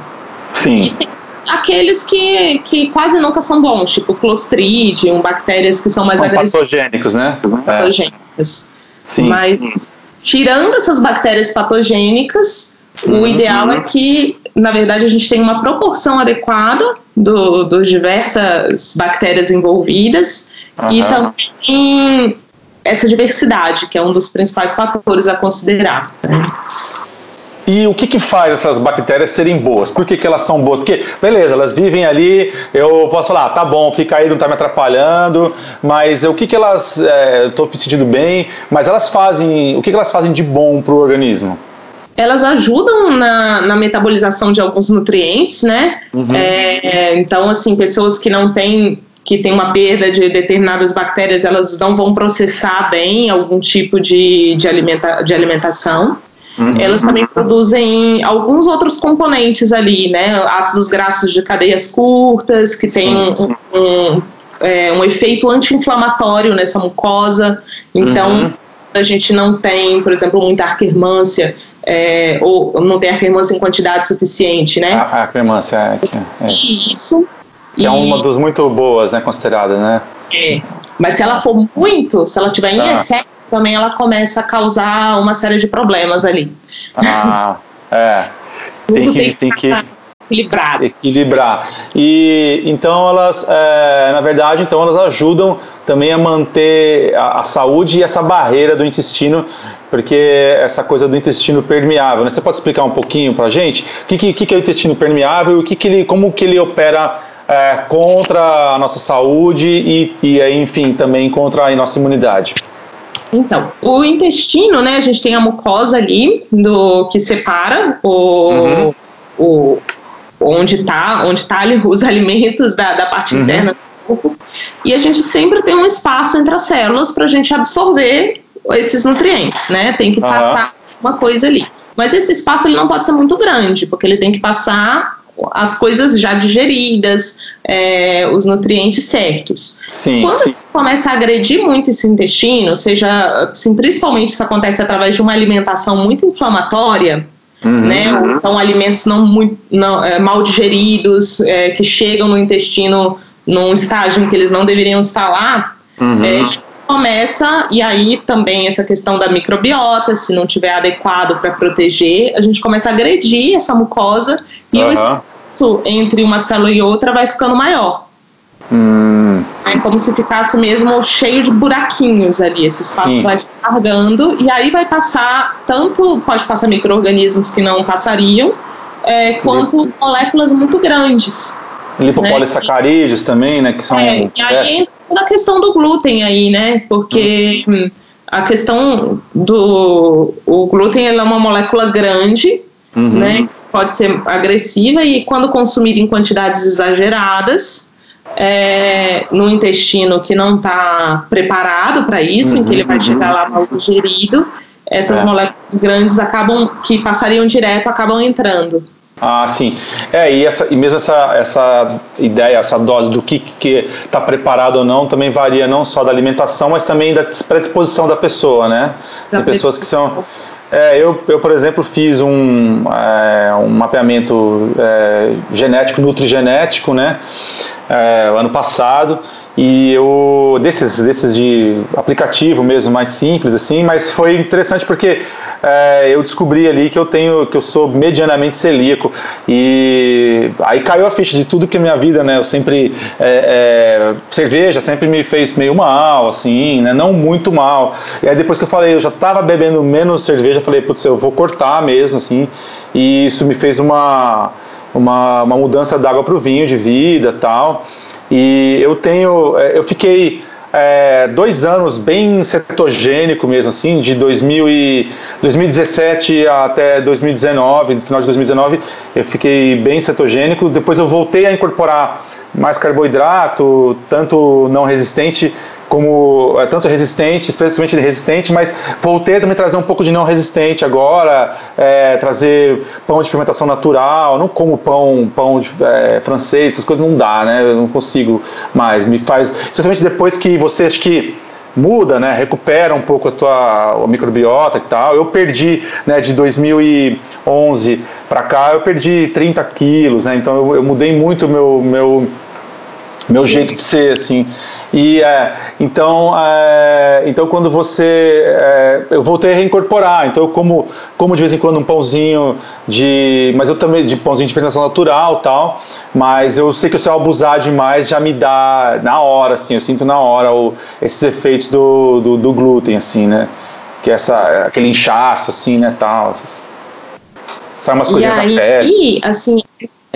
Sim. E tem aqueles que, que quase nunca são bons, tipo Clostridium, bactérias que são mais são agressivas. patogênicos, né? Patogênicas. Sim. Mas, tirando essas bactérias patogênicas, uhum. O ideal é que, na verdade, a gente tenha uma proporção adequada do, dos diversas bactérias envolvidas uhum. e também essa diversidade, que é um dos principais fatores a considerar. E o que, que faz essas bactérias serem boas? Por que, que elas são boas? Porque, beleza, elas vivem ali, eu posso falar, ah, tá bom, fica aí, não tá me atrapalhando, mas o que, que elas. É, tô me sentindo bem, mas elas fazem. O que, que elas fazem de bom para o organismo? Elas ajudam na, na, metabolização de alguns nutrientes, né? Uhum. É, então, assim, pessoas que não têm que tem uma perda de determinadas bactérias, elas não vão processar bem algum tipo de, de, alimenta, de alimentação. Uhum. Elas também produzem alguns outros componentes ali, né? Ácidos graxos de cadeias curtas, que tem um, um, é, um efeito anti-inflamatório nessa mucosa. Então, uhum. A gente não tem, por exemplo, muita arquermância, é, ou não tem arquermância em quantidade suficiente, né? A arquermância é, é. Isso. Que é uma das muito boas, né, considerada, né? É. Mas se ela for muito, se ela tiver em ah. excesso, também ela começa a causar uma série de problemas ali. Ah, é. tem que, tem que equilibrar. Equilibrar. E então elas, é, na verdade, então elas ajudam também a manter a, a, saúde e essa barreira do intestino, porque essa coisa do intestino permeável. Né? Você pode explicar um pouquinho para gente o que, que, que, é o intestino permeável e o que, que ele, como que ele opera é, contra a nossa saúde e, e, enfim, também contra a nossa imunidade? Então, o intestino, né? A gente tem a mucosa ali do que separa o, uhum. o onde está onde tá ali os alimentos da, da parte uhum. interna do corpo. E a gente sempre tem um espaço entre as células para a gente absorver esses nutrientes, né? Tem que passar uhum. uma coisa ali. Mas esse espaço ele não pode ser muito grande, porque ele tem que passar as coisas já digeridas, é, os nutrientes certos. Sim, Quando sim. começa a agredir muito esse intestino, seja, assim, principalmente isso acontece através de uma alimentação muito inflamatória, uhum. né? Ou então alimentos não muito não, é, mal digeridos, é, que chegam no intestino num estágio em que eles não deveriam estar lá, uhum. é, começa, e aí também essa questão da microbiota, se não tiver adequado para proteger, a gente começa a agredir essa mucosa e uhum. o espaço entre uma célula e outra vai ficando maior. Hum. É como se ficasse mesmo cheio de buraquinhos ali. Esse espaço Sim. vai descarregando e aí vai passar tanto pode passar micro-organismos que não passariam, é, quanto moléculas muito grandes. Lipopolissacarídeos né? também, né? Que são. É, e aí entra toda a questão do glúten aí, né? Porque hum. a questão do. O glúten é uma molécula grande, uhum. né? Pode ser agressiva e quando consumida em quantidades exageradas, é, no intestino que não está preparado para isso, uhum, em que ele vai uhum. chegar lá mal digerido, essas é. moléculas grandes acabam, que passariam direto, acabam entrando. Ah, sim. É, e, essa, e mesmo essa, essa ideia, essa dose do que está preparado ou não, também varia não só da alimentação, mas também da predisposição da pessoa, né? Da Tem pessoas que são. É, eu, eu, por exemplo, fiz um, é, um mapeamento é, genético, nutrigenético, né? É, ano passado e eu desses desses de aplicativo mesmo mais simples assim mas foi interessante porque é, eu descobri ali que eu tenho que eu sou medianamente celíaco. E aí caiu a ficha de tudo que minha vida né eu sempre é, é, cerveja sempre me fez meio mal assim né não muito mal. E aí depois que eu falei eu já estava bebendo menos cerveja eu falei putz eu vou cortar mesmo assim. E isso me fez uma uma, uma mudança d'água para o vinho de vida tal. E eu tenho, é, eu fiquei é, dois anos bem cetogênico mesmo, assim, de 2000 e 2017 até 2019, no final de 2019, eu fiquei bem cetogênico. Depois eu voltei a incorporar mais carboidrato, tanto não resistente como é, tanto resistente, especialmente resistente, mas voltei a também trazer um pouco de não resistente agora, é, trazer pão de fermentação natural, não como pão, pão de, é, francês, essas coisas não dá, né? Eu não consigo mais. Me faz, especialmente depois que você acho que muda, né? Recupera um pouco a tua a microbiota e tal. Eu perdi, né? De 2011 para cá, eu perdi 30 quilos, né? Então eu, eu mudei muito meu meu meu jeito de ser, assim. E é, então, é, então quando você, é, eu voltei a reincorporar. Então eu como, como de vez em quando um pãozinho de, mas eu também de pãozinho de fermentação natural, tal. Mas eu sei que se eu abusar demais já me dá na hora, assim. Eu sinto na hora o, esses efeitos do, do, do glúten, assim, né? Que é essa, aquele inchaço, assim, né, tal. Sai umas coisinhas na pele. E assim,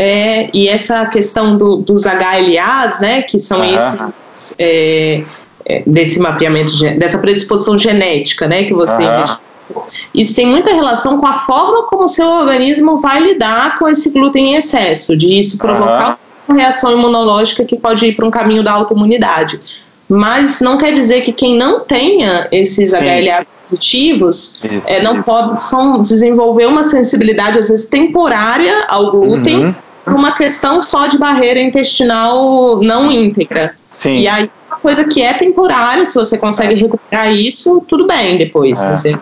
é, e essa questão do, dos HLAs, né, que são uhum. esses é, é, desse mapeamento dessa predisposição genética, né, que você uhum. isso tem muita relação com a forma como o seu organismo vai lidar com esse glúten em excesso, de isso provocar uhum. uma reação imunológica que pode ir para um caminho da autoimunidade. Mas não quer dizer que quem não tenha esses Sim. HLA positivos é, não pode desenvolver uma sensibilidade, às vezes, temporária ao glúten, uhum. Por uma questão só de barreira intestinal não íntegra. Sim. E aí, uma coisa que é temporária, se você consegue recuperar isso, tudo bem depois. É. Assim.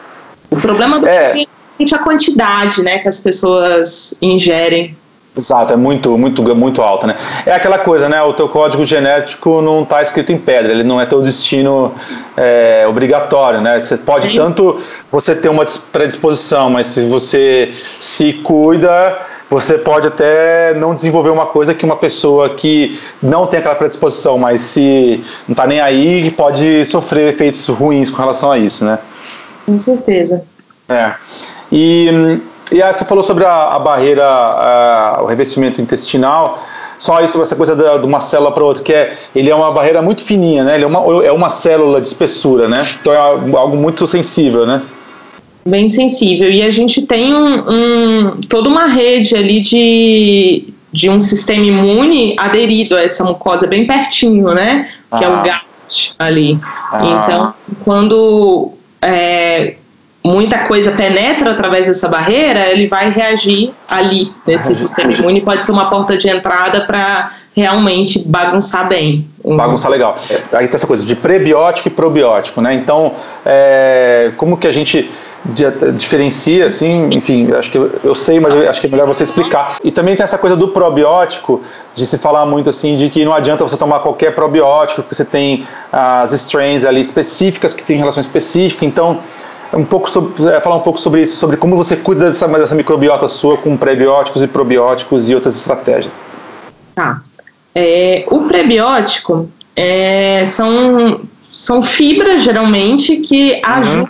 O problema do é. é a quantidade né, que as pessoas ingerem. Exato, é muito, muito, muito alto, né? É aquela coisa, né? O teu código genético não está escrito em pedra, ele não é teu destino é, obrigatório, né? Você pode Sim. tanto você ter uma predisposição, mas se você se cuida, você pode até não desenvolver uma coisa que uma pessoa que não tem aquela predisposição, mas se não está nem aí, pode sofrer efeitos ruins com relação a isso, né? Com certeza. É. E e aí você falou sobre a, a barreira, a, o revestimento intestinal. Só isso, essa coisa de uma célula para outra, que é, ele é uma barreira muito fininha, né? Ele é uma, é uma célula de espessura, né? Então é algo muito sensível, né? Bem sensível. E a gente tem um, um toda uma rede ali de, de um sistema imune aderido a essa mucosa bem pertinho, né? Que ah. é o ah. GAT ali. Ah. Então, quando é, muita coisa penetra através dessa barreira, ele vai reagir ali nesse sistema imune. Pode ser uma porta de entrada para realmente bagunçar bem. Bagunçar legal. Aí tem essa coisa de prebiótico e probiótico, né? Então, é, como que a gente diferencia, assim, enfim, acho que eu, eu sei, mas eu acho que é melhor você explicar. E também tem essa coisa do probiótico, de se falar muito assim, de que não adianta você tomar qualquer probiótico, porque você tem as strains ali específicas, que tem relação específica, então um pouco sobre, é, falar um pouco sobre isso, sobre como você cuida dessa, dessa microbiota sua com prebióticos e probióticos e outras estratégias. Tá. É, o prebiótico é, são, são fibras, geralmente, que uhum. ajudam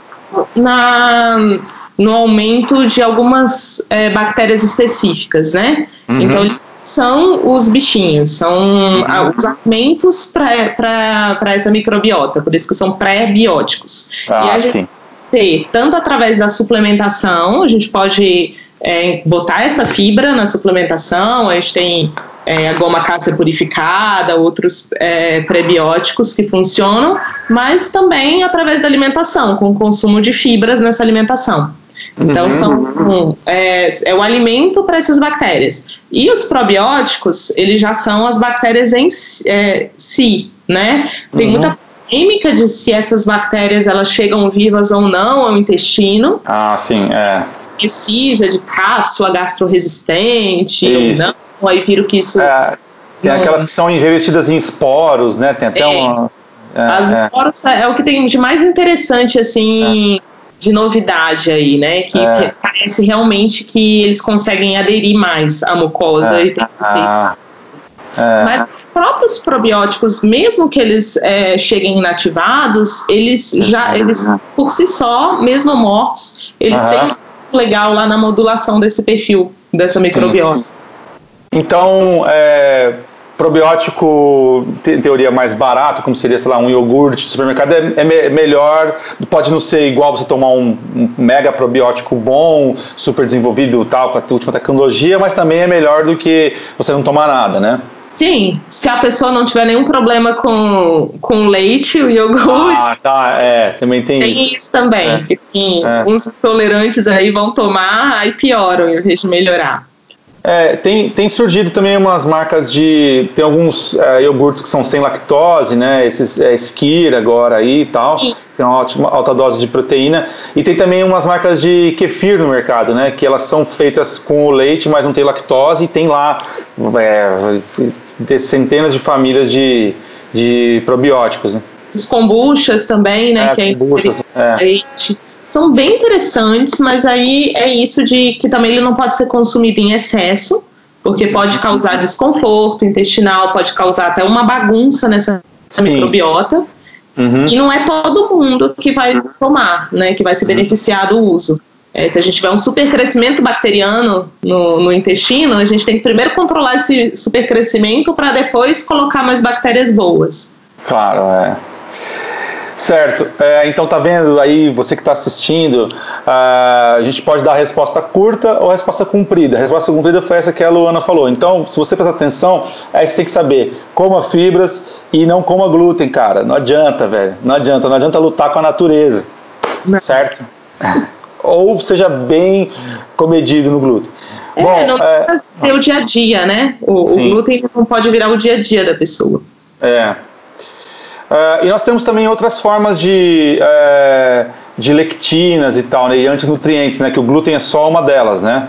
na, no aumento de algumas é, bactérias específicas, né? Uhum. Então, são os bichinhos, são uhum. os alimentos para essa microbiota, por isso que são pré-bióticos. Ah, a gente, sim ter tanto através da suplementação, a gente pode é, botar essa fibra na suplementação, a gente tem é, a goma cácia purificada, outros é, prebióticos que funcionam, mas também através da alimentação, com o consumo de fibras nessa alimentação. Então, uhum. são, é, é o alimento para essas bactérias. E os probióticos, eles já são as bactérias em é, si, né? Tem uhum. muita química de se essas bactérias elas chegam vivas ou não ao intestino. Ah, sim, é. Precisa de cápsula gastroresistente isso. ou não. Aí viram que isso. É, tem não... aquelas que são revestidas em esporos, né? Tem até é. uma. É, As é. esporos é o que tem de mais interessante, assim, é. de novidade aí, né? Que é. parece realmente que eles conseguem aderir mais à mucosa e tem ah. Mas próprios probióticos, mesmo que eles é, cheguem inativados, eles já, eles por si só, mesmo mortos, eles uhum. têm legal lá na modulação desse perfil dessa microbiota. Então, é, probiótico, em teoria, mais barato, como seria, sei lá, um iogurte de supermercado, é, é me melhor, pode não ser igual você tomar um, um, mega probiótico bom, super desenvolvido, tal, com a última tecnologia, mas também é melhor do que você não tomar nada, né? Sim, se a pessoa não tiver nenhum problema com, com leite, o iogurte. Ah, tá, é, também tem, tem isso. Tem isso também, é. que é. uns intolerantes aí vão tomar, aí pioram em vez de melhorar. É, tem, tem surgido também umas marcas de. Tem alguns é, iogurtes que são sem lactose, né? Esses é, Skir agora aí e tal. Sim. Tem uma ótima, alta dose de proteína. E tem também umas marcas de kefir no mercado, né? Que elas são feitas com o leite, mas não tem lactose. E tem lá é, de centenas de famílias de, de probióticos. Né? Os kombuchas também, né? É, que é kombuchas, é. São bem interessantes, mas aí é isso de que também ele não pode ser consumido em excesso, porque pode causar desconforto intestinal, pode causar até uma bagunça nessa Sim. microbiota. Uhum. E não é todo mundo que vai tomar, né? Que vai se beneficiar do uso. É, se a gente tiver um supercrescimento bacteriano no, no, intestino, a gente tem que primeiro controlar esse supercrescimento para depois colocar mais bactérias boas. Claro, é. Certo. É, então tá vendo aí, você que está assistindo, uh, a gente pode dar a resposta curta ou a resposta comprida. A resposta comprida foi essa que a Luana falou. Então, se você prestar atenção, aí você tem que saber coma fibras e não coma glúten, cara. Não adianta, velho. Não adianta. Não adianta lutar com a natureza. Não. Certo? ou seja bem comedido no glúten. É, Bom, não é, ter o dia a dia, né? O, o, glúten não pode virar o dia a dia da pessoa. É. Uh, e nós temos também outras formas de, uh, de lectinas e tal, né, e antinutrientes, né? Que o glúten é só uma delas, né?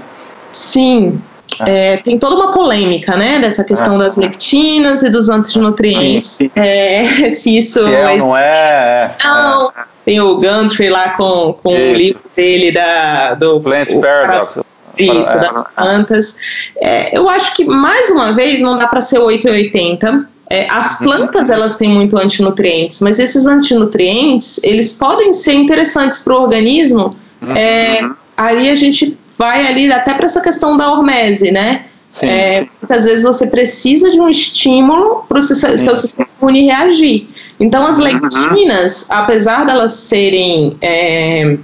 Sim. É. é, tem toda uma polêmica, né, dessa questão é. das lectinas e dos antinutrientes. É, se isso se é, não é. Não, tem o Gantry lá com, com o livro dele da, do Plant o, Paradox. Isso, é. das plantas. É, eu acho que, mais uma vez, não dá para ser 880. É, as uhum. plantas, elas têm muito antinutrientes, mas esses antinutrientes, eles podem ser interessantes para o organismo. É, uhum. aí a gente vai ali até para essa questão da hormese, né? É, muitas vezes você precisa de um estímulo para o seu, seu, sistema imune reagir. Então, as lectinas, uhum. apesar delas serem é,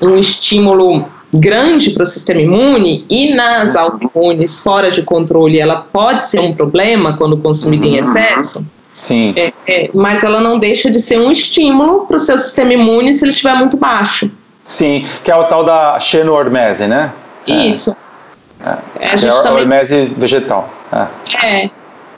um estímulo grande para o sistema imune e nas uhum. autoimunes fora de controle, ela pode ser um problema quando consumida uhum. em excesso. Sim. É, é, mas ela não deixa de ser um estímulo para o seu sistema imune se ele estiver muito baixo. Sim, que é o tal da xenoormese, né? Isso. É, é, a gente é também... hormese vegetal. É. é.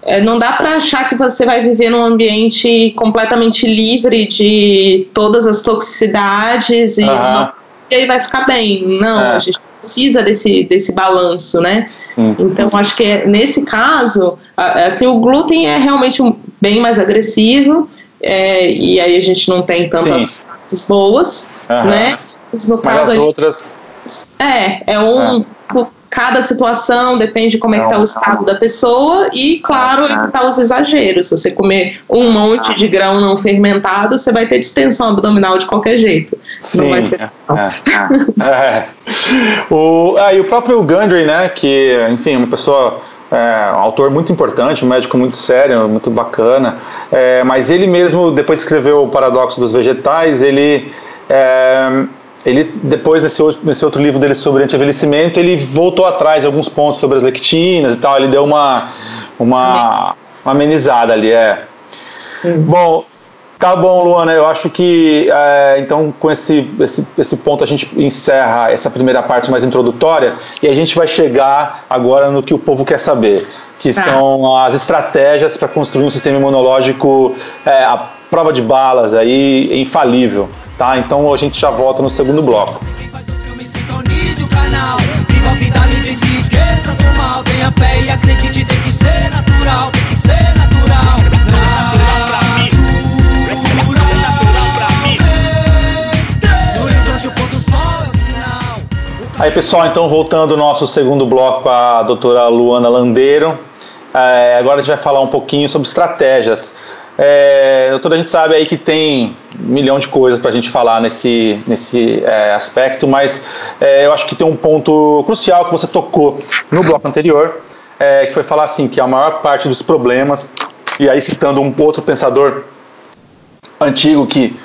É, não dá para achar que você vai viver num ambiente completamente livre de todas as toxicidades e, uma, e aí vai ficar bem. Não, é. a gente precisa desse, desse balanço, né? Sim. Então, acho que é, nesse caso, assim, o glúten é realmente bem mais agressivo é, e aí a gente não tem tantas partes boas, né? Mas no caso Mas as outras... É, é um... É cada situação, depende de como é que está o estado da pessoa e, claro, evitar os exageros. Se você comer um monte de grão não fermentado, você vai ter distensão abdominal de qualquer jeito. Sim, não vai ser... é, é, é. O, ah, e o próprio Gundry, né, que, enfim, é uma pessoa... É, um autor muito importante, um médico muito sério, muito bacana, é, mas ele mesmo, depois que escreveu o Paradoxo dos Vegetais, ele é, ele depois nesse outro, nesse outro livro dele sobre anti-envelhecimento, ele voltou atrás alguns pontos sobre as lectinas e tal, ele deu uma uma, uma amenizada ali, é. Hum. Bom, tá bom, Luana, eu acho que é, então com esse, esse, esse ponto a gente encerra essa primeira parte mais introdutória e a gente vai chegar agora no que o povo quer saber, que tá. são as estratégias para construir um sistema imunológico é, a prova de balas aí infalível. Tá? Então a gente já volta no segundo bloco. Aí pessoal, então voltando ao nosso segundo bloco com a doutora Luana Landeiro, é, agora a gente vai falar um pouquinho sobre estratégias é, doutor, a gente sabe aí que tem um milhão de coisas para a gente falar nesse, nesse é, aspecto, mas é, eu acho que tem um ponto crucial que você tocou no bloco anterior, é, que foi falar assim, que a maior parte dos problemas, e aí citando um outro pensador antigo que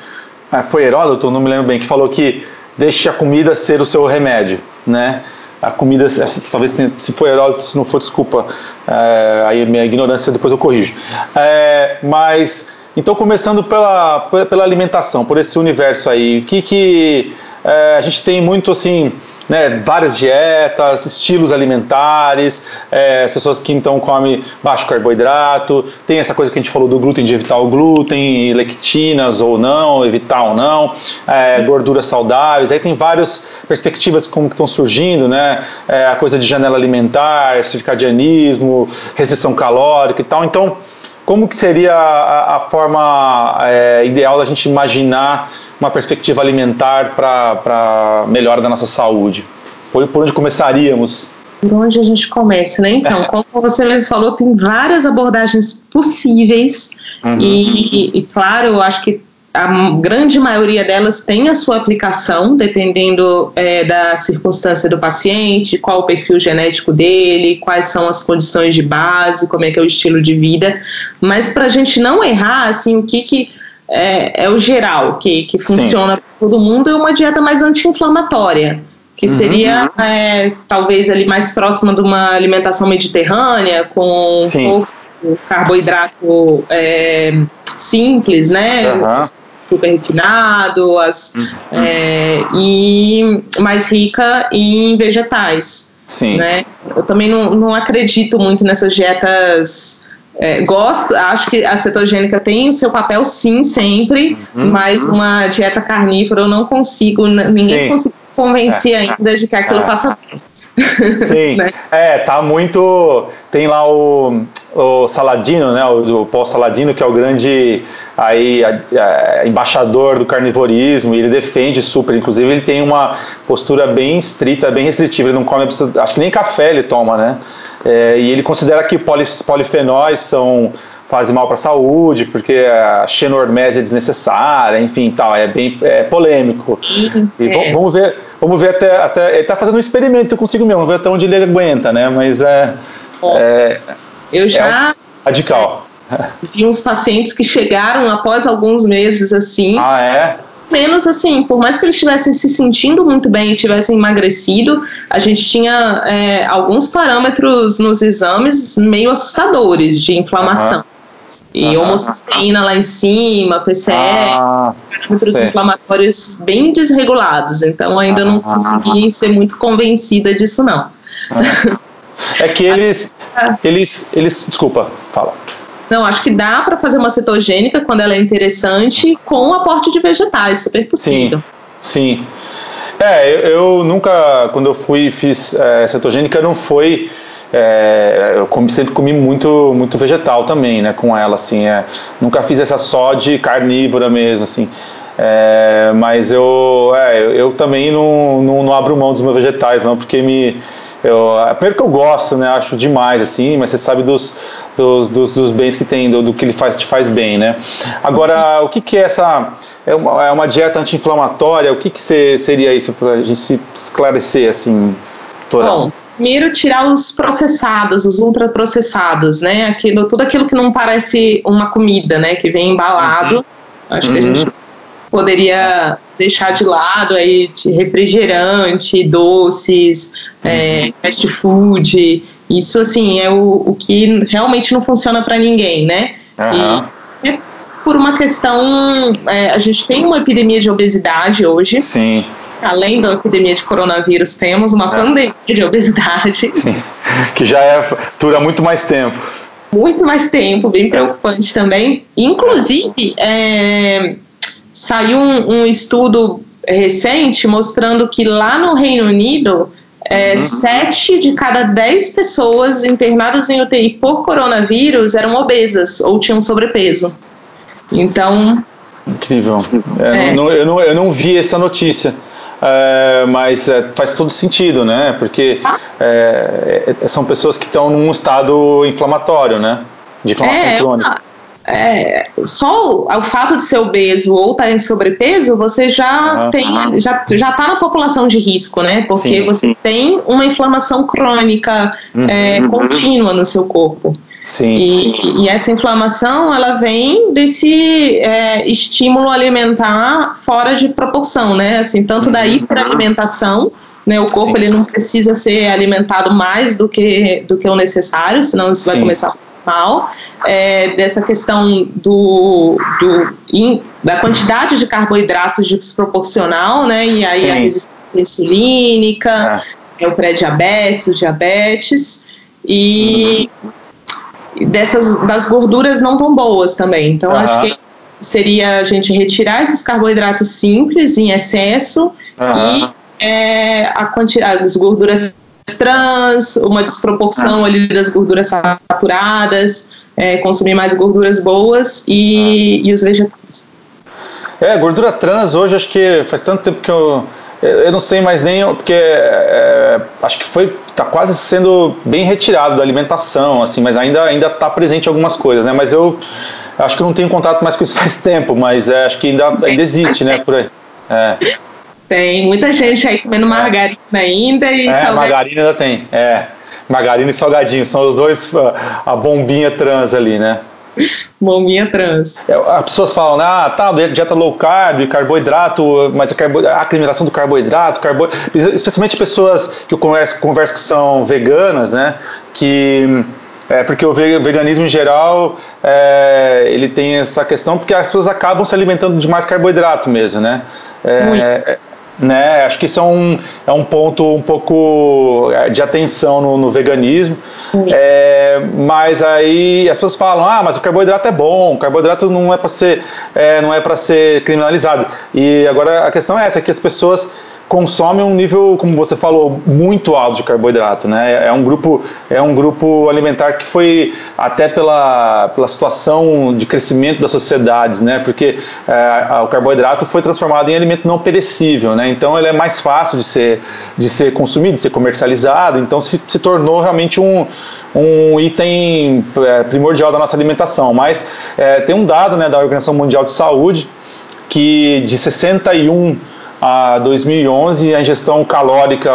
ah, foi Heródoto, não me lembro bem, que falou que deixe a comida ser o seu remédio, né? A comida, talvez tenha, se for Heródoto, se não for, desculpa, é, aí minha ignorância depois eu corrijo. É, mas, então começando pela, pela alimentação, por esse universo aí, o que que é, a gente tem muito assim, né, várias dietas, estilos alimentares, é, as pessoas que então comem baixo carboidrato, tem essa coisa que a gente falou do glúten, de evitar o glúten, lectinas ou não, evitar ou não, é, gorduras saudáveis, aí tem várias perspectivas como que estão surgindo, né, é, a coisa de janela alimentar, circadianismo, restrição calórica e tal, então como que seria a, a forma é, ideal da gente imaginar uma perspectiva alimentar para melhora da nossa saúde? Por, por onde começaríamos? Por onde a gente começa, né? Então, como você mesmo falou, tem várias abordagens possíveis uhum. e, e, claro, eu acho que a grande maioria delas tem a sua aplicação, dependendo é, da circunstância do paciente, qual o perfil genético dele, quais são as condições de base, como é que é o estilo de vida. Mas para a gente não errar, assim, o que, que é, é o geral que, que funciona para todo mundo, é uma dieta mais anti-inflamatória, que uhum. seria é, talvez ali mais próxima de uma alimentação mediterrânea, com pouco carboidrato é, simples, né? Uhum. Super refinado, as, uhum. é, e mais rica em vegetais. Sim. Né? Eu também não, não acredito muito nessas dietas é, gosto, acho que a cetogênica tem o seu papel sim, sempre, uhum, mas uhum. uma dieta carnívora eu não consigo, ninguém consegue convencer é, ainda de que aquilo é. faça bem. Sim, né? é, tá muito. Tem lá o, o Saladino, né? O, o Paul Saladino, que é o grande aí, a, a, embaixador do carnivorismo, e ele defende super. Inclusive, ele tem uma postura bem estrita, bem restritiva. Ele não come, acho que nem café ele toma, né? É, e ele considera que polifenóis são fazem mal para a saúde, porque a xenormese é desnecessária, enfim, tal, é bem é polêmico. E é. vamos ver, vamos ver até, até ele está fazendo um experimento consigo mesmo, vamos ver até onde ele aguenta, né? Mas é, é eu já é radical. Vi uns pacientes que chegaram após alguns meses assim. Ah, é? Menos assim, por mais que eles estivessem se sentindo muito bem e tivessem emagrecido, a gente tinha é, alguns parâmetros nos exames meio assustadores de inflamação. Uhum. E homocisteína lá em cima, PCR, ah, outros inflamatórios bem desregulados. Então ainda não consegui ser muito convencida disso, não. É que eles, eles, eles, desculpa, fala. Não, acho que dá para fazer uma cetogênica quando ela é interessante com aporte de vegetais, super possível. Sim, sim. É, eu, eu nunca, quando eu fui fiz é, cetogênica, não foi é, eu comi, sempre comi muito, muito vegetal também, né, com ela, assim, é, nunca fiz essa só de carnívora mesmo, assim, é, mas eu, é, eu, eu, também não, não, não, abro mão dos meus vegetais, não, porque me, eu, é, primeiro que eu gosto, né, acho demais, assim, mas você sabe dos, dos, dos, dos bens que tem, do, do, que ele faz, te faz bem, né. Agora, o que que é essa, é uma, é uma dieta anti-inflamatória, o que que seria isso, para a gente se esclarecer, assim? Bom, primeiro tirar os processados, os ultraprocessados, né? Aquilo, tudo aquilo que não parece uma comida, né? Que vem embalado. Uhum. Acho uhum. que a gente uhum. Poderia deixar de lado aí de refrigerante, doces, é, fast food. Isso assim é o, o que realmente não funciona para ninguém, né? Uhum. E é por uma questão, é, a gente tem uma epidemia de obesidade hoje. Sim além da epidemia de coronavírus, temos uma é. pandemia de obesidade. Sim, que já é, dura muito mais tempo. Muito mais tempo, bem preocupante também. Inclusive, é, saiu um, um, estudo recente mostrando que lá no Reino Unido, é, uhum. sete de cada dez pessoas internadas em UTI por coronavírus eram obesas ou tinham sobrepeso. Então. Incrível. É, é. Não, eu, não, eu não vi essa notícia. É, mas é, faz todo sentido, né? Porque é, é são pessoas que estão num estado inflamatório, né? De inflamação é, crônica. É, só o, o, fato de ser obeso ou estar tá em sobrepeso, você já tem, já, já está na população de risco, né? Porque sim, você sim. tem uma inflamação crônica uhum. contínua no seu corpo. Sim. E, e, essa inflamação ela vem desse é, estímulo alimentar fora de proporção, né? Assim, tanto da uhum. hiperalimentação, né? O corpo Sim. ele não precisa ser alimentado mais do que do que o necessário, senão isso vai Sim. começar a mal. É, dessa questão do, do in, da quantidade de carboidratos desproporcional, né? E aí Sim. a resistência insulínica, é. é o pré-diabetes, o diabetes e uhum dessas das gorduras não tão boas também. Então uhum. acho que seria a gente retirar esses carboidratos simples em excesso uhum. e é, a quantidade das gorduras trans, uma desproporção uhum. ali das gorduras saturadas, é, consumir mais gorduras boas e, e os vegetais. É, gordura trans hoje acho que faz tanto tempo que eu eu não sei mais nem porque é, acho que foi está quase sendo bem retirado da alimentação assim mas ainda ainda está presente algumas coisas né mas eu acho que eu não tenho contato mais com isso faz tempo mas é, acho que ainda, ainda existe né por aí é. Tem muita gente aí comendo margarina ainda e é, margarina ainda tem. É margarina e salgadinho. São os dois a bombinha trans ali né? Bombinha trans. É, as pessoas falam, ah, tá, dieta low carb, carboidrato, mas a, carbo, a alimentação do carboidrato, carbo, especialmente pessoas que eu converso, converso que são veganas, né, que é porque o veganismo em geral é, ele tem essa questão porque as pessoas acabam se alimentando de mais carboidrato mesmo, né? É, né? Acho que isso é um, é um ponto um pouco é, de atenção no, no veganismo. É, mas aí as pessoas falam, ah, mas o carboidrato é bom, o carboidrato não é para ser, é, não é para ser criminalizado. E agora a questão é essa, que as pessoas consome um nível, como você falou, muito alto de carboidrato, né? É um grupo, é um grupo alimentar que foi até pela, pela situação de crescimento das sociedades, né? Porque é, o carboidrato foi transformado em alimento não perecível, né? Então ele é mais fácil de ser, de ser consumido, de ser comercializado. Então se, se tornou realmente um um item é, primordial da nossa alimentação. Mas é, tem um dado né, da Organização Mundial de Saúde que de 61 a 2011 a ingestão calórica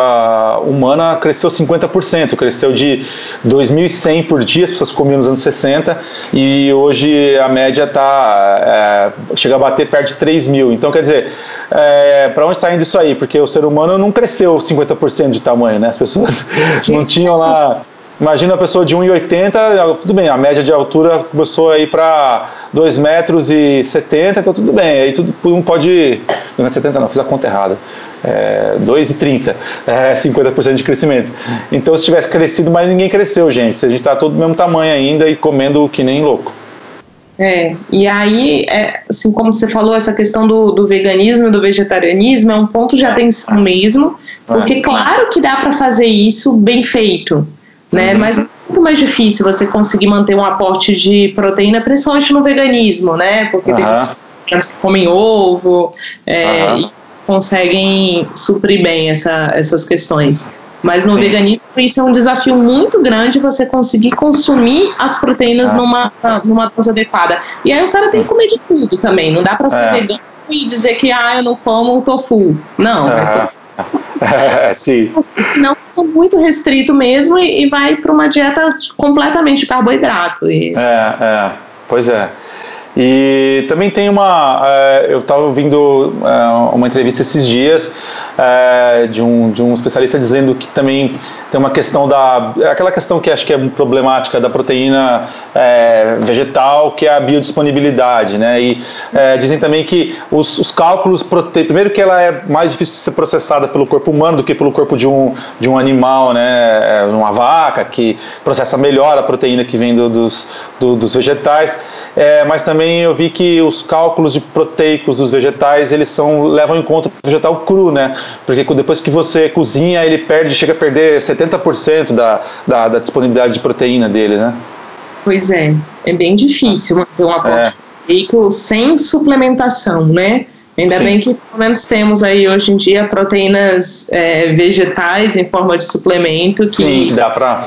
humana cresceu 50%, cresceu de 2.100 por dia, as pessoas comiam nos anos 60, e hoje a média tá, é, chega a bater perto de 3 mil. Então, quer dizer, é, para onde está indo isso aí? Porque o ser humano não cresceu 50% de tamanho, né? As pessoas não tinham lá imagina a pessoa de 1,80, tudo bem, a média de altura começou a ir para 2 metros e 70, então tudo bem, aí tudo um pode, não é 70 não, fiz a conta errada, é, 2,30, é 50% de crescimento. Então se tivesse crescido, mas ninguém cresceu, gente, a gente está todo do mesmo tamanho ainda e comendo que nem louco. É, e aí, é, assim como você falou, essa questão do, do veganismo e do vegetarianismo é um ponto de atenção mesmo, porque claro que dá para fazer isso bem feito, né? Uhum. Mas é muito mais difícil você conseguir manter um aporte de proteína, principalmente no veganismo, né? Porque uhum. tem pessoas que comem ovo é, uhum. e conseguem suprir bem essa, essas questões. Mas no Sim. veganismo isso é um desafio muito grande você conseguir consumir as proteínas ah. numa, numa dose adequada. E aí o cara tem que comer de tudo também. Não dá para ser é. vegano e dizer que ah, eu não como o tofu. Não. É sim. Senão fica muito restrito mesmo e, e vai para uma dieta completamente de carboidrato. E... É, é. Pois é. E também tem uma. Uh, eu estava ouvindo uh, uma entrevista esses dias uh, de, um, de um especialista dizendo que também tem uma questão da. aquela questão que acho que é problemática da proteína vegetal, que é a biodisponibilidade. Né? E dizem também que os, os cálculos. Prote... Primeiro, que ela é mais difícil de ser processada pelo corpo humano do que pelo corpo de um, de um animal, né? uma vaca, que processa melhor a proteína que vem do, dos, do, dos vegetais é, mas também eu vi que os cálculos de proteicos dos vegetais eles são levam em conta o vegetal cru, né? Porque depois que você cozinha ele perde, chega a perder 70% da, da, da disponibilidade de proteína dele, né? Pois é, é bem difícil manter um aporte é. proteico sem suplementação, né? Ainda Sim. bem que pelo menos temos aí hoje em dia proteínas é, vegetais em forma de suplemento que Sim, dá para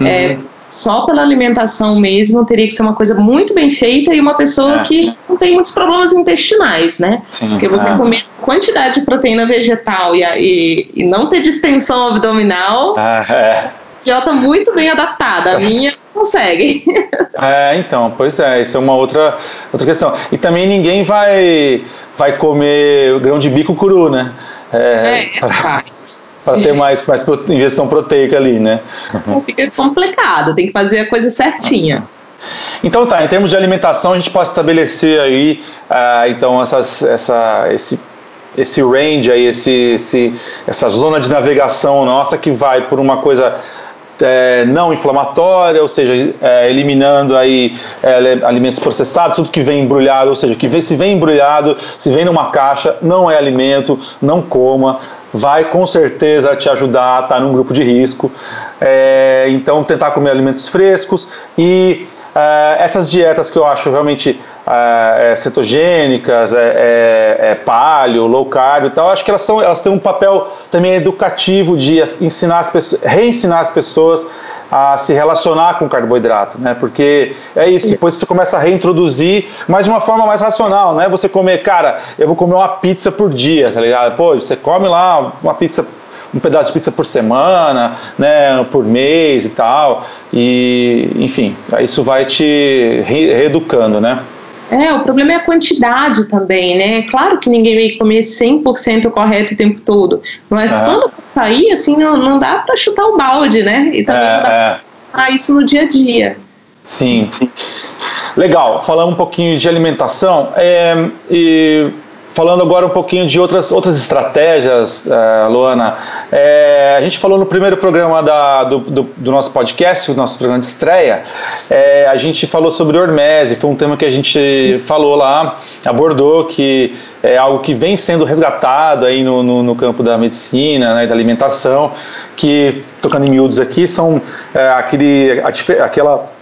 é, uhum só pela alimentação mesmo teria que ser uma coisa muito bem feita e uma pessoa é. que não tem muitos problemas intestinais, né? Sim, Porque você é. comer quantidade de proteína vegetal e, e, e não ter distensão abdominal, ah, é. já tá muito bem adaptada. A minha consegue. É, então, pois é, isso é uma outra, outra questão. E também ninguém vai, vai comer grão de bico cru, né? É, é vai para ter mais, mais ingestão proteica ali, né? Fica complicado, tem que fazer a coisa certinha. Então tá, em termos de alimentação a gente pode estabelecer aí, uh, então essas, essa, esse, esse range aí, esse, esse, essa zona de navegação nossa que vai por uma coisa é, não inflamatória, ou seja, é, eliminando aí é, alimentos processados, tudo que vem embrulhado, ou seja, que vem, se vem embrulhado, se vem numa caixa, não é alimento, não coma vai com certeza te ajudar a estar num grupo de risco. É, então, tentar comer alimentos frescos e é, essas dietas que eu acho realmente é, cetogênicas, é, paleo, low carb e tal, acho que elas, são, elas têm um papel também educativo de ensinar as pessoas, reensinar as pessoas a se relacionar com o carboidrato, né? Porque é isso, depois você começa a reintroduzir, mas de uma forma mais racional, não é você comer, cara, eu vou comer uma pizza por dia, tá ligado? Pô, você come lá uma pizza um pedaço de pizza por semana, né, por mês e tal, e enfim, isso vai te reeducando, né? É, o problema é a quantidade também, né? Claro que ninguém vai comer 100% correto o tempo todo, mas quando sair, assim, não, não dá para chutar o balde, né? E também é, não dá é. isso no dia a dia. Sim. Legal, falando um pouquinho de alimentação, é, e Falando agora um pouquinho de outras, outras estratégias, uh, Luana. É, a gente falou no primeiro programa da, do, do, do, nosso podcast, o nosso programa de estreia, é, a gente falou sobre hormese, foi um tema que a gente falou lá, abordou, que é algo que vem sendo resgatado aí no, no, no campo da medicina, né, da alimentação, que, tocando em miúdos aqui, são é, aquele, aquela,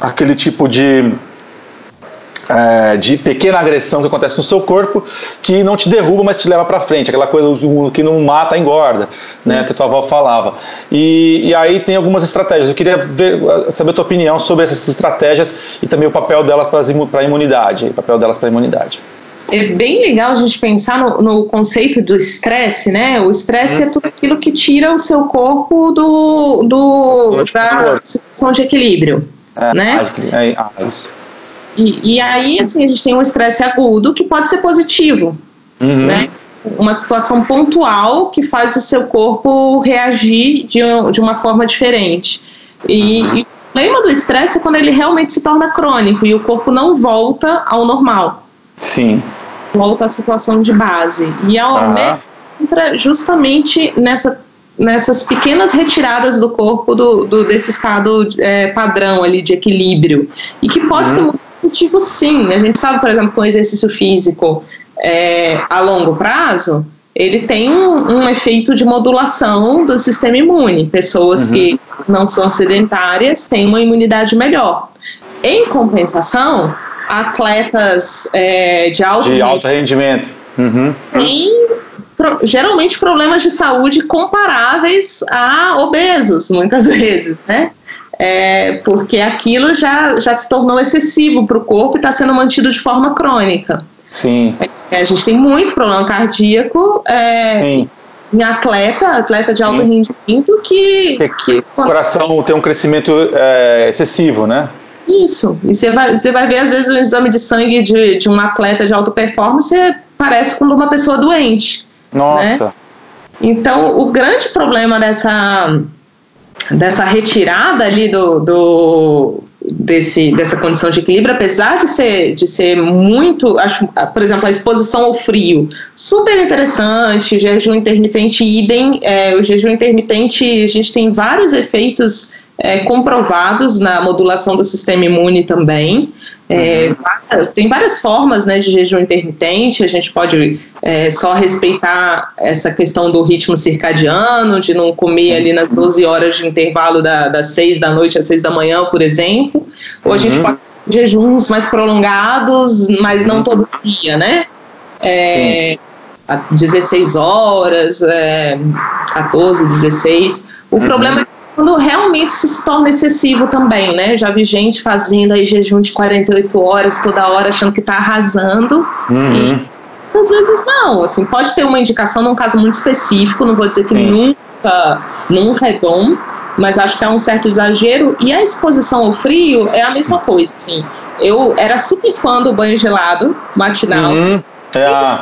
aquele tipo de é, de pequena agressão que acontece no seu corpo que não te derruba, mas te leva para frente, aquela coisa que não mata, engorda, né, que a sua avó falava. E, e aí tem algumas estratégias. Eu queria ver, saber a tua opinião sobre essas estratégias e também o papel delas para a imunidade, o papel delas para a imunidade é bem legal a gente pensar no, no conceito do estresse, né? O estresse hum. é tudo aquilo que tira o seu corpo do, do da situação de equilíbrio, é, né? É, ah, isso. E, e aí, assim, a gente tem um estresse agudo que pode ser positivo, uhum. né? uma situação pontual que faz o seu corpo reagir de, de uma forma diferente. E, uhum. e o problema do estresse é quando ele realmente se torna crônico e o corpo não volta ao normal. Sim. Volta à situação de base. E a OMS uhum. entra justamente nessa nessas pequenas retiradas do corpo do, do desse estado é, padrão ali de equilíbrio e que pode uhum. ser muito positivo sim a gente sabe por exemplo com o exercício físico é, a longo prazo ele tem um, um, efeito de modulação do sistema imune pessoas uhum. que não são sedentárias têm uma imunidade melhor em compensação atletas é, de alto de alto rendimento uhum. têm geralmente problemas de saúde comparáveis a obesos, muitas vezes, né? É, porque aquilo já, já se tornou excessivo para o corpo e está sendo mantido de forma crônica. Sim. É, a gente tem muito problema cardíaco é, Sim. em atleta, atleta de alto Sim. rendimento, que, que, O coração tem um crescimento é, excessivo, né? Isso. E você vai, você vai ver, às vezes, um exame de sangue de, de um atleta de alta performance parece como uma pessoa doente. Nossa. Né? Então, o grande problema dessa, dessa retirada ali do, do, desse, dessa condição de equilíbrio, apesar de ser, de ser muito, acho, por exemplo, a exposição ao frio, super interessante, jejum intermitente idem, é, o jejum intermitente, a gente tem vários efeitos é, comprovados na modulação do sistema imune também. É, uhum. Tem várias formas né, de jejum intermitente, a gente pode é, só respeitar essa questão do ritmo circadiano, de não comer ali nas 12 horas de intervalo da, das 6 da noite às 6 da manhã, por exemplo. Ou a gente uhum. pode jejuns mais prolongados, mas não todo dia, né? É, 16 horas, é, 14, 16. O uhum. problema é quando realmente isso se torna excessivo também, né? Já vi gente fazendo aí jejum de 48 horas toda hora achando que está arrasando. Uhum. E às vezes não, assim, pode ter uma indicação num caso muito específico, não vou dizer que nunca, nunca é bom, mas acho que é um certo exagero. E a exposição ao frio é a mesma coisa, assim. Eu era super fã do banho gelado matinal. Uhum. É.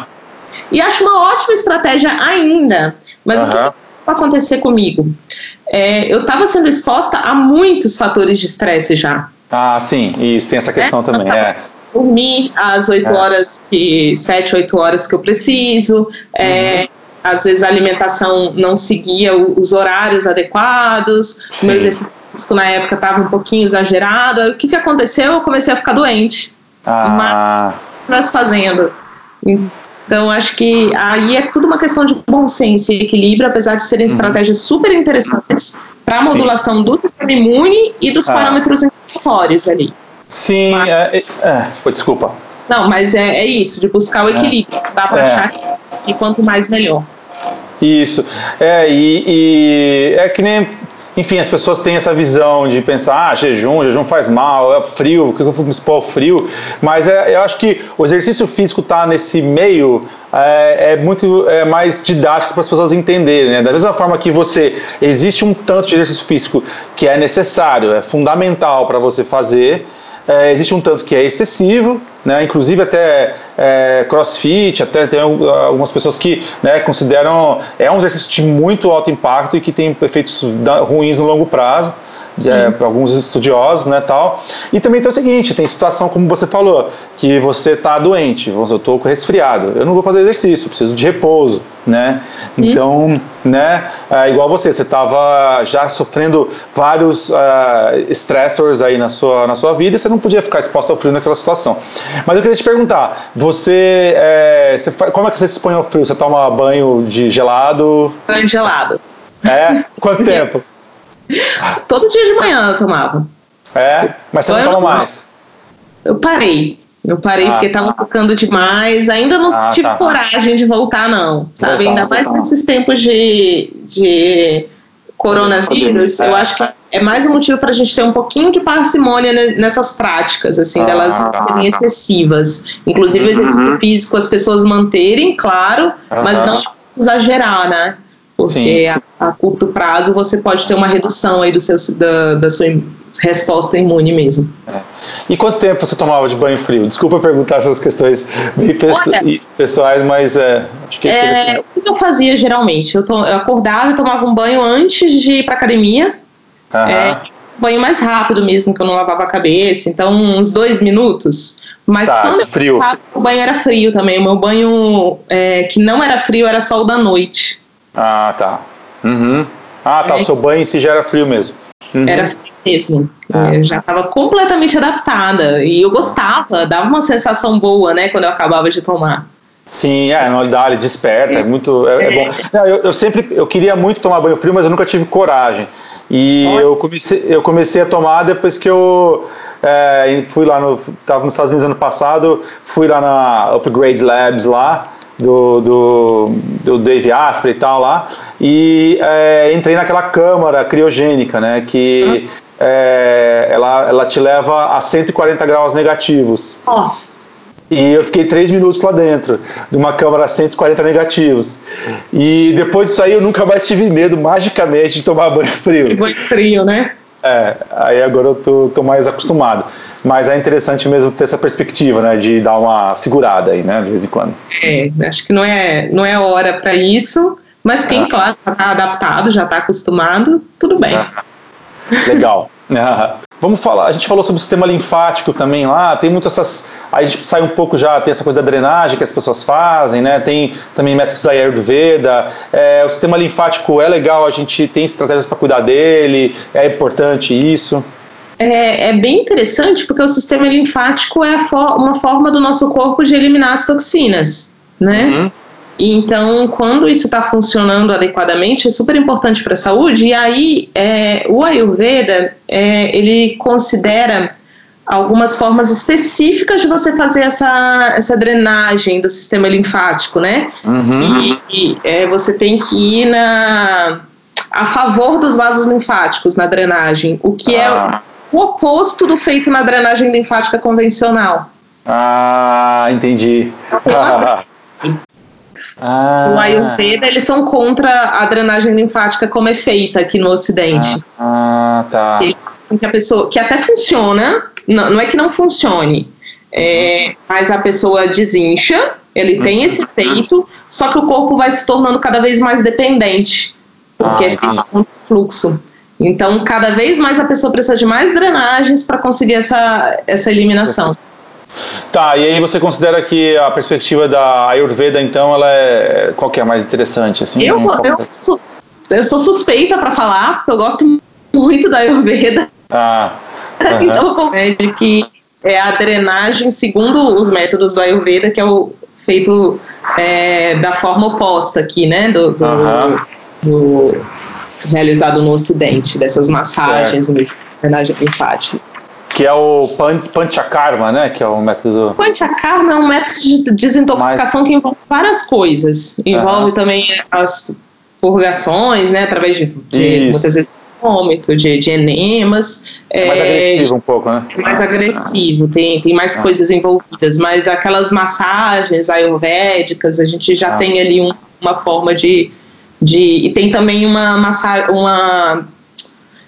E acho uma ótima estratégia ainda. Mas uhum. o que vai acontecer comigo? é, eu estava sendo exposta a muitos fatores de estresse já. Ah, sim, isso, tem essa questão é, também. É. Dormir às 8 é. horas, que, 7, 8 horas que eu preciso, é, uhum. às vezes a alimentação não seguia os horários adequados, sim. meu exercício na época estava um pouquinho exagerado. O que, que aconteceu? Eu comecei a ficar doente. Ah. Mas fazendo. Então, acho que aí é tudo uma questão de bom senso e equilíbrio, apesar de serem uhum. estratégias super interessantes para a modulação do sistema imune e dos ah. parâmetros inflamatórios ali. Sim, mas, é, é, é desculpa. Não, mas é, é, isso, de buscar o é. equilíbrio. Dá para é. achar que quanto mais melhor. Isso. É, e, e é que nem enfim, as pessoas têm essa visão de pensar, ah, jejum, jejum faz mal, é frio, por que eu vou me expor ao frio? Mas é, eu acho que o exercício físico está nesse meio é, é, muito é, mais didático para as pessoas entenderem. Né? Da mesma forma que você existe um tanto de exercício físico que é necessário, é fundamental para você fazer, é, existe um tanto que é excessivo, né? inclusive até é, crossfit, até tem algumas pessoas que né, consideram é um exercício de muito alto impacto e que tem efeitos ruins no longo prazo é, alguns estudiosos, né, tal. E também tem o seguinte, tem situação como você falou, que você está doente, eu estou com resfriado, eu não vou fazer exercício, preciso de repouso, né? Então, né, é, igual você, você estava já sofrendo vários uh, stressors aí na sua, na sua vida e você não podia ficar exposto ao frio naquela situação. Mas eu queria te perguntar, você, é, você como é que você se expõe ao frio? Você toma banho de gelado? Banho gelado. É? Quanto tempo? Todo dia de manhã eu tomava. É? Mas você não toma mais? Eu parei. Eu parei ah, porque estava tá. ficando demais. Ainda não ah, tive tá. coragem de voltar, não. Sabe? Voltar, Ainda mais nesses tempos de, de coronavírus. É. Eu acho que é mais um motivo para a gente ter um pouquinho de parcimônia nessas práticas, assim, ah, delas não serem excessivas. Inclusive, o exercício uhum. físico, as pessoas manterem, claro, uhum. mas não exagerar, né? Porque a, a, curto prazo você pode ter uma redução aí do seu, da, da sua resposta imune mesmo. É. E quanto tempo você tomava de banho frio? Desculpa perguntar essas questões Olha, pessoais, mas é, acho que é, é O que eu fazia geralmente? Eu, to, eu acordava e tomava um banho antes de ir para academia. É, banho mais rápido mesmo, que eu não lavava a cabeça, então uns dois minutos. Mas tá, quando frio. eu tava, o banho era frio também. O meu banho é, que não era frio era só o da noite. Ah, tá. Uhum. Ah, tá. É. O seu banho em si já era frio mesmo. Uhum. Era frio mesmo. Ah. Eu já estava completamente adaptada. E eu gostava, dava uma sensação boa, né, quando eu acabava de tomar. Sim, é, dá, ele desperta, é, é muito, é, é bom. Não, eu, eu, sempre, eu queria muito tomar banho frio, mas eu nunca tive coragem. E eu comecei, eu comecei a tomar depois que eu é, fui lá no, estava nos Estados Unidos ano passado, fui lá na Upgrade Labs lá, do, do, do Dave Asprey e tal lá, e é, entrei naquela câmara criogênica, né, que é, ela, ela te leva a 140 graus negativos. Nossa! E eu fiquei três minutos lá dentro, de uma câmara a 140 negativos. E depois disso aí eu nunca mais tive medo, magicamente, de tomar banho frio. Banho frio, né? É, aí agora eu tô, tô mais acostumado. Mas é interessante mesmo ter essa perspectiva, né, de dar uma segurada aí, né, de vez em quando. É, acho que não é, não é hora para isso, mas quem, é. claro, está adaptado, já está acostumado, tudo bem. É. Legal. Vamos falar, a gente falou sobre o sistema linfático também lá, tem muitas essas. Aí a gente sai um pouco já, tem essa coisa da drenagem que as pessoas fazem, né? Tem também métodos da Ayurveda. É, o sistema linfático é legal, a gente tem estratégias para cuidar dele, é importante isso. É, é, bem interessante porque o sistema linfático é for, uma forma do nosso corpo de eliminar as toxinas, né? Uhum. Então, quando isso está funcionando adequadamente, é super importante para a saúde. E aí, é, o Ayurveda, é, ele considera algumas formas específicas de você fazer essa, essa drenagem do sistema linfático, né? Uhum. Que é, você tem que ir na, a favor dos vasos linfáticos na drenagem, o que é ah. é o oposto do feito na drenagem linfática convencional. Ah, entendi. Ah. O Ayurveda, eles são contra a drenagem linfática como é feita aqui no Ocidente. Ah, tá. que a pessoa, que até funciona, não, não é que não funcione, é, mas a pessoa desincha, ele tem esse uhum. efeito, só que o corpo vai se tornando cada vez mais dependente, porque é feito com fluxo. Então, cada vez mais a pessoa precisa de mais drenagens para conseguir essa, essa eliminação. Tá, e aí você considera que a perspectiva da Ayurveda, então, ela é qual que é a mais interessante? Assim, eu, eu, sou, eu sou suspeita para falar, porque eu gosto muito da Ayurveda. Ah, uh -huh. então, é de que é a drenagem segundo os métodos do Ayurveda, que é o feito é, da forma oposta aqui, né, do, do, uh -huh. do realizado no Ocidente, dessas massagens, drenagem linfática que é o Panchakarma, né? Que é o método. Panchakarma é um método de desintoxicação que envolve várias coisas. Envolve uhum. também as purgações, né? Através de, de muitas vezes vômito, de, de enemas. É mais é, agressivo um pouco, né? É mais agressivo, tem, tem mais ah. coisas envolvidas, mas aquelas massagens ayurvédicas, a gente já ah. tem ali um, uma forma de, de. E tem também uma massa, uma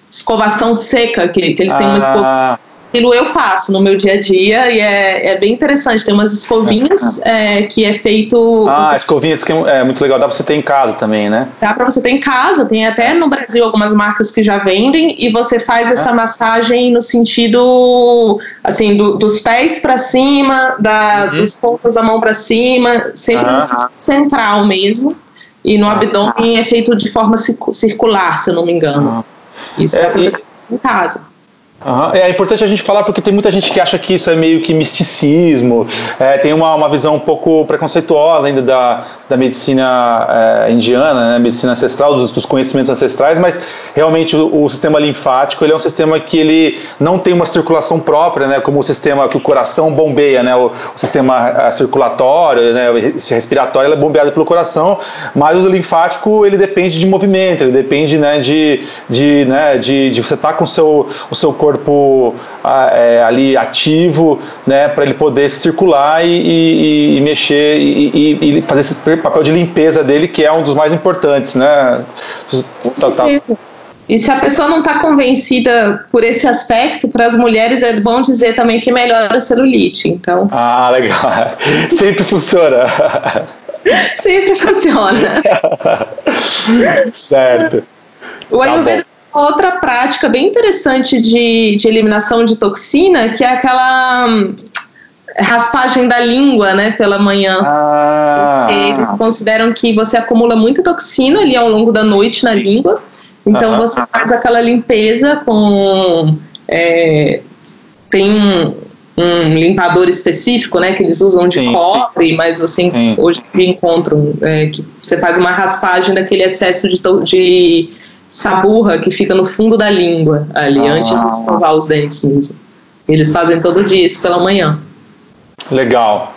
escovação seca, que, que eles têm uma escovação aquilo eu faço no meu dia a dia e é, é bem interessante. Tem umas escovinhas é, que é feito. Ah, você... escovinhas que é muito legal. Dá pra você ter em casa também, né? Dá pra você ter em casa. Tem até no Brasil algumas marcas que já vendem e você faz essa massagem no sentido assim do, dos pés para cima, da, uhum. dos pontos da mão para cima, sempre uhum. no central mesmo. E no abdômen é feito de forma circular, se eu não me engano. Isso é, dá pra fazer em casa. Uhum. É importante a gente falar porque tem muita gente que acha que isso é meio que misticismo, é, tem uma, uma visão um pouco preconceituosa ainda da, da medicina é, indiana, né, medicina ancestral, dos, dos, conhecimentos ancestrais, mas realmente o, o, sistema linfático ele é um sistema que ele não tem uma circulação própria, né, como o sistema que o coração bombeia, né, o, o sistema circulatório, né, respiratório, é bombeado pelo coração, mas o linfático ele depende de movimento, ele depende né, de, de, né, de, de você estar tá com o seu, o seu corpo é, ali ativo, né, para ele poder circular e, e, e mexer e, e, fazer esse papel de limpeza dele, que é um dos mais importantes, né? Com tá, tá. E se a pessoa não está convencida por esse aspecto, para as mulheres é bom dizer também que melhora a celulite. Então. Ah, legal. Sempre funciona. Sempre funciona. certo. O tá Ayurveda tá outra prática bem interessante de, de eliminação de toxina, que é aquela hum, raspagem da língua, né, pela manhã. Ah. Eles consideram que você acumula muita toxina ali ao longo da noite na língua então você faz aquela limpeza com. É, tem um, um, limpador específico, né, que eles usam de sim, cobre, sim. mas você sim. hoje encontram é, que você faz uma raspagem daquele excesso de, de saburra que fica no fundo da língua ali, ah. antes de escovar os dentes mesmo. Eles fazem todo dia isso pela manhã. Legal.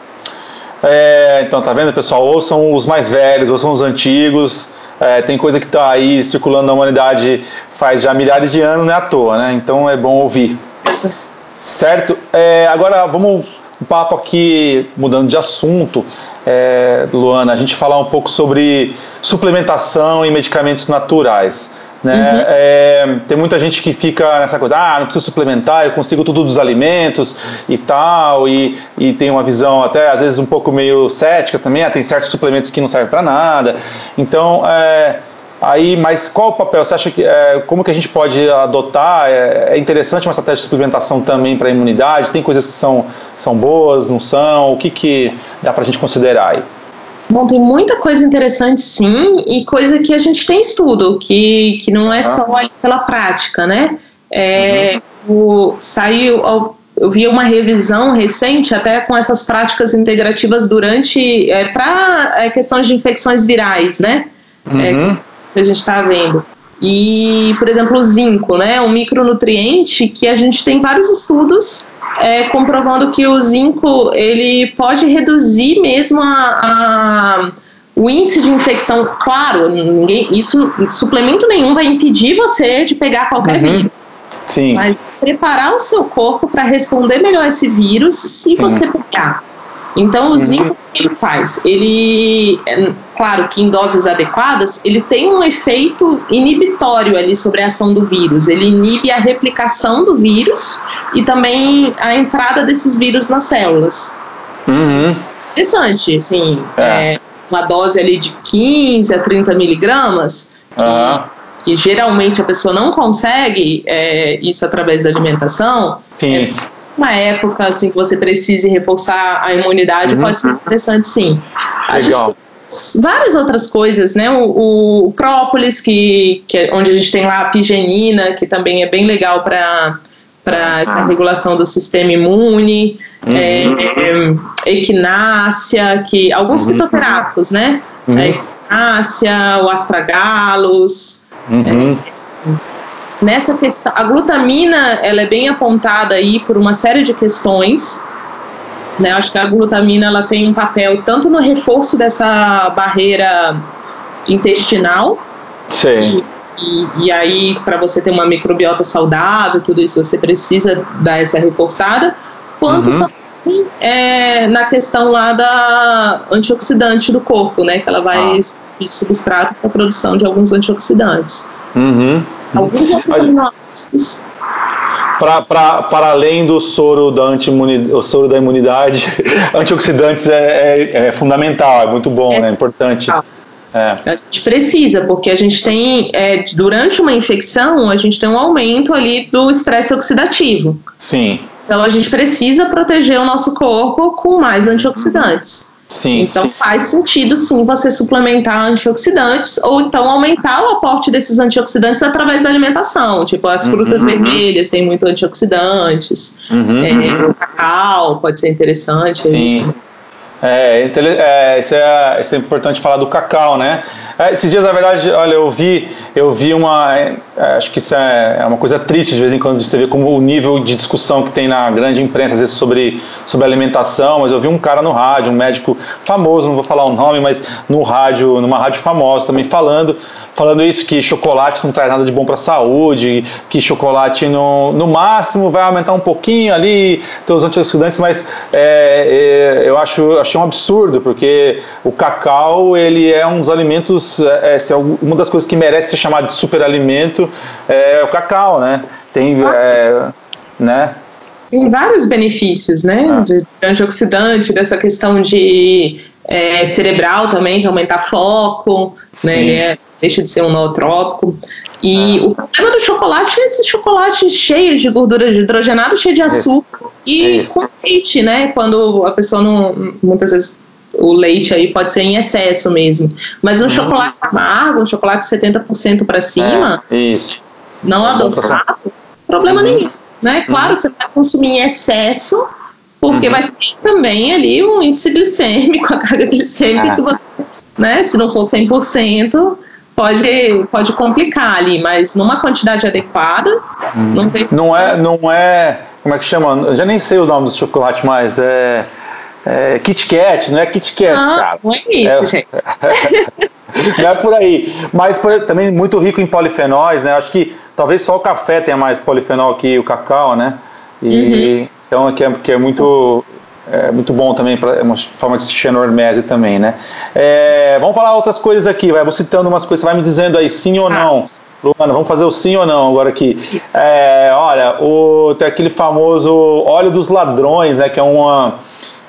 É, então, tá vendo, pessoal? Ouçam os mais velhos, ouçam os antigos. É, tem coisa que está aí circulando na humanidade faz já milhares de anos, não é à toa, né? Então é bom ouvir. Certo? É, agora vamos um papo aqui, mudando de assunto, é, Luana, a gente falar um pouco sobre suplementação e medicamentos naturais. Né? Uhum. É, tem muita gente que fica nessa coisa, ah, não preciso suplementar, eu consigo tudo dos alimentos e tal, e, e tem uma visão até às vezes um pouco meio cética também, ah, tem certos suplementos que não servem para nada. Então, é, aí, mas qual o papel? Você acha que é, como que a gente pode adotar? É, é interessante uma estratégia de suplementação também para a imunidade? Tem coisas que são, são boas, não são? O que, que dá para a gente considerar aí? Bom, tem muita coisa interessante sim, e coisa que a gente tem estudo, que, que não é só pela prática, né? É, uhum. o, saiu, eu vi uma revisão recente até com essas práticas integrativas durante, é, para é, questões de infecções virais, né? É, uhum. que a gente está vendo. E, por exemplo, o zinco, né? Um micronutriente que a gente tem vários estudos é, comprovando que o zinco ele pode reduzir mesmo a, a o índice de infecção, claro, ninguém, isso suplemento nenhum vai impedir você de pegar qualquer uhum. vírus. Sim. Mas preparar o seu corpo para responder melhor esse vírus se Sim. você pegar. Então, o uhum. zinco, o que ele faz? Ele, é, claro que em doses adequadas, ele tem um efeito inibitório ali sobre a ação do vírus. Ele inibe a replicação do vírus e também a entrada desses vírus nas células. Uhum. Interessante, assim, é. É uma dose ali de 15 a 30 miligramas, uhum. que, que, geralmente a pessoa não consegue é, isso através da alimentação. Sim. É, uma época assim que você precise reforçar a imunidade, uhum. pode ser interessante sim. A Legal. várias outras coisas, né? O, o própolis, que, que é onde a gente tem lá a pigenina, que também é bem legal para para essa ah. regulação do sistema imune, uhum. é, é, equinácia, que alguns uhum. fitoterápicos, né? Uhum. A equinácia, o astragalos. Uhum. Nessa questão, a glutamina ela é bem apontada aí por uma série de questões. Né? Acho que a glutamina ela tem um papel tanto no reforço dessa barreira intestinal. Sim. E, e, e aí, para você ter uma microbiota saudável, tudo isso você precisa dar essa reforçada, quanto uhum. também é, na questão lá da antioxidante do corpo, né? Que ela vai ah. substrato para a produção de alguns antioxidantes. Uhum. Alguns aminoácidos. Para além do soro da, o soro da imunidade, antioxidantes é, é, é, fundamental, é muito bom, é, né? importante. É. A gente precisa, porque a gente tem, é, durante uma infecção, a gente tem um aumento ali do estresse oxidativo. Sim. Então a gente precisa proteger o nosso corpo com mais antioxidantes. Sim. Então faz sentido sim você suplementar antioxidantes ou então aumentar o aporte desses antioxidantes através da alimentação. Tipo, as frutas uhum. vermelhas têm muito antioxidantes, uhum. é, o cacau pode ser interessante. Sim. É, é, isso, é, isso é importante falar do cacau, né? É, esses dias, na verdade, olha, eu vi, eu vi uma. É, acho que isso é, é, uma coisa triste de vez em quando você vê como o nível de discussão que tem na grande imprensa, às vezes, sobre, sobre alimentação. Mas eu vi um cara no rádio, um médico famoso, não vou falar o nome, mas no rádio, numa rádio famosa também, falando falando isso, que chocolate não traz nada de bom para a saúde, que chocolate no, no máximo vai aumentar um pouquinho ali, teus antioxidantes, mas é, é, eu, acho achei um absurdo, porque o cacau ele é um dos alimentos, é, é, uma das coisas que merece ser chamado de superalimento é o cacau, né? Tem, é, né? Tem vários benefícios, né? Ah. De antioxidante, dessa questão de é, cerebral também, de aumentar foco, Sim. né? Ele é, deixa de ser um nootrópico. E ah. o problema do chocolate é esse chocolate cheio de gordura hidrogenada, cheio de açúcar e é com leite, né? Quando a pessoa não. Muitas vezes o leite aí pode ser em excesso mesmo. Mas um hum. chocolate amargo, um chocolate 70% para cima, é, isso. não é adoçado, problema uhum. nenhum. Né? Claro, uhum. você vai consumir em excesso, porque uhum. vai ter também ali um índice glicêmico, a carga glicêmica ah. que você, né, se não for 100%, pode, pode complicar ali, mas numa quantidade adequada, uhum. não tem Não é, não é, como é que chama? Eu já nem sei o nome do chocolate mais, é, é Kit Kat, não é Kit Kat, ah, cara. Não é isso, é, gente. não é por aí. Mas por, também muito rico em polifenóis, né? Acho que talvez só o café tenha mais polifenol que o cacau, né? E uhum. então que é, que é muito é muito bom também, pra, é uma forma de assistir a normese também, né? É, vamos falar outras coisas aqui, vai, vou citando umas coisas, você vai me dizendo aí sim ou não. Luana, vamos fazer o sim ou não agora aqui. É, olha, o, tem aquele famoso óleo dos ladrões, né? Que é uma,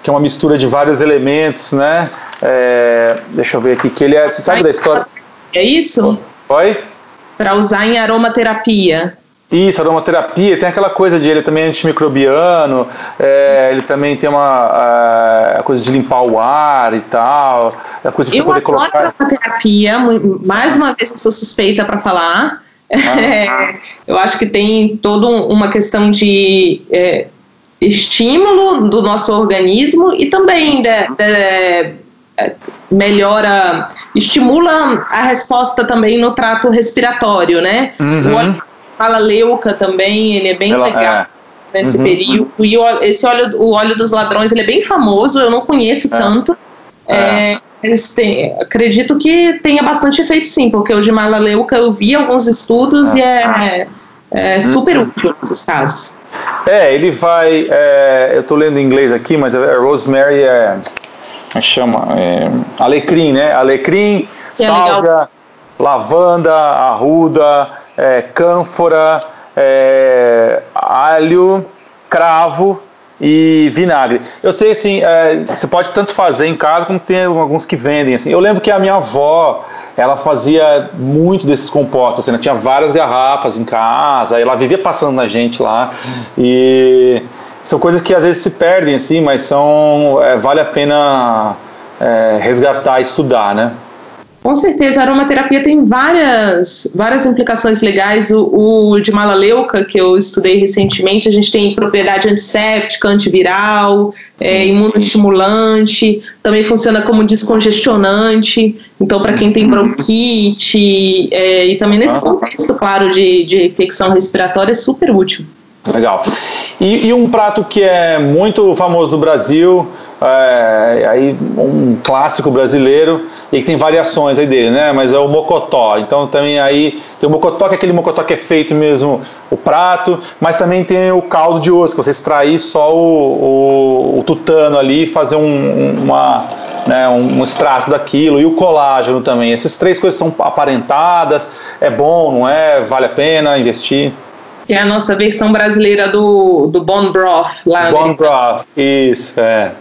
que é uma mistura de vários elementos, né? É, deixa eu ver aqui, que ele é. Você sabe da história? É isso? Oi? Para usar em aromaterapia. Isso, aromaterapia, tem aquela coisa de ele também é antimicrobiano, é, ele também tem uma a coisa de limpar o ar e tal, a coisa de eu poder colocar. aromaterapia, mais uma vez eu sou suspeita para falar. Ah. eu acho que tem toda uma questão de é, estímulo do nosso organismo e também de, de, é, melhora, estimula a resposta também no trato respiratório, né? Uhum. O fala leuca também, ele é bem Ela, legal. É. Nesse uhum, período. Uhum. E o, esse óleo, o óleo dos ladrões, ele é bem famoso, eu não conheço é. tanto. É. Têm, acredito que tenha bastante efeito sim, porque o de malaleuca eu vi alguns estudos e é, é super uhum. útil nesses casos. É, ele vai. É, eu estou lendo em inglês aqui, mas é rosemary é. chama? É, alecrim, né? Alecrim, sálvia, lavanda, arruda, é, cânfora, é, alho, cravo e vinagre. Eu sei assim, é, você pode tanto fazer em casa como tem alguns que vendem. Assim. Eu lembro que a minha avó ela fazia muito desses compostos, assim, ela tinha várias garrafas em casa, ela vivia passando na gente lá e são coisas que às vezes se perdem assim, mas são é, vale a pena é, resgatar, estudar, né? Com certeza, a aromaterapia tem várias, várias implicações legais. O, o de malaleuca, que eu estudei recentemente, a gente tem propriedade antisséptica, antiviral, é, imunoestimulante, também funciona como descongestionante. Então, para quem tem bronquite, é, e também nesse contexto, claro, de, de infecção respiratória, é super útil. Legal. E, e, um prato que é muito famoso no Brasil, é, aí um clássico brasileiro, e que tem variações aí dele, né? Mas é o mocotó. Então também aí tem o mocotó, que é aquele mocotó que é feito mesmo o prato, mas também tem o caldo de osso, que você extrair só o, o, o tutano ali e fazer um, uma, né, um, um extrato daquilo, e o colágeno também. Essas três coisas são aparentadas, é bom, não é? Vale a pena investir? Que é a nossa versão brasileira do, do Bone Broth lá. Bone Broth, isso, é.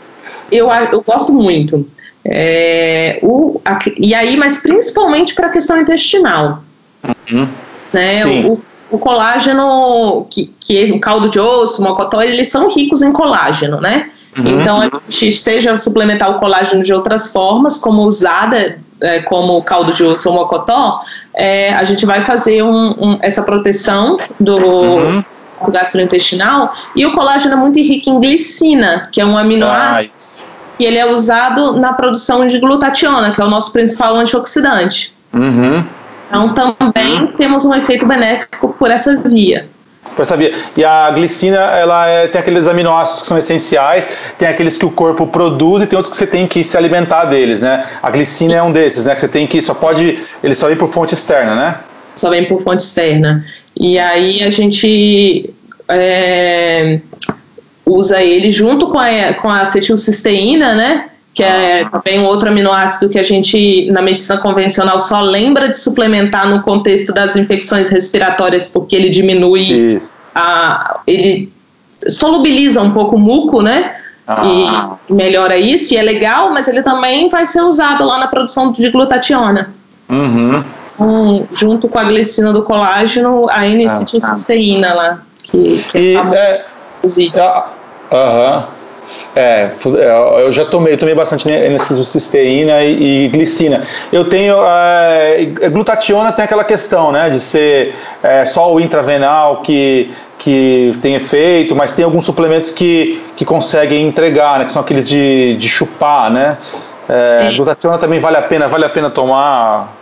Eu, eu gosto muito. É, o, a, e aí, mas principalmente para a questão intestinal. Uhum. Né? O, o, colágeno, que, que é o caldo de osso, o mocotó, eles são ricos em colágeno, né? Uhum. Então, a gente seja suplementar o colágeno de outras formas, como usada é, como caldo de osso ou mocotó, é, a gente vai fazer um, um, essa proteção do, uhum. gastrointestinal e o colágeno é muito rico em glicina, que é um aminoácido e ele é usado na produção de glutationa, que é o nosso principal antioxidante. Uhum. Então também uhum. temos um efeito benéfico por essa via para saber. E a glicina, ela é, tem aqueles aminoácidos que são essenciais, tem aqueles que o corpo produz e tem outros que você tem que se alimentar deles, né? A glicina é um desses, né? Que você tem que só pode, ele só vem por fonte externa, né? Só vem por fonte externa. E aí a gente é, usa ele junto com a, com a acetilcisteína, né? Que é também um outro aminoácido que a gente, na medicina convencional, só lembra de suplementar no contexto das infecções respiratórias, porque ele diminui Isso. a. ele solubiliza um pouco o muco, né? Ah. E melhora isso, e é legal, mas ele também vai ser usado lá na produção de glutationa. Uhum. Um, junto com a glicina do colágeno, a N-acetilcisteína ah, lá. Que, que e, é, é, Aham. É, é, eu já tomei, tomei bastante N-acetilcisteína e, e, glicina. Eu tenho. É, glutationa tem aquela questão, né, de ser é, só o intravenal que, que tem efeito, mas tem alguns suplementos que, que conseguem entregar, né, que são aqueles de, de chupar, né. É, glutationa também vale a pena, vale a pena tomar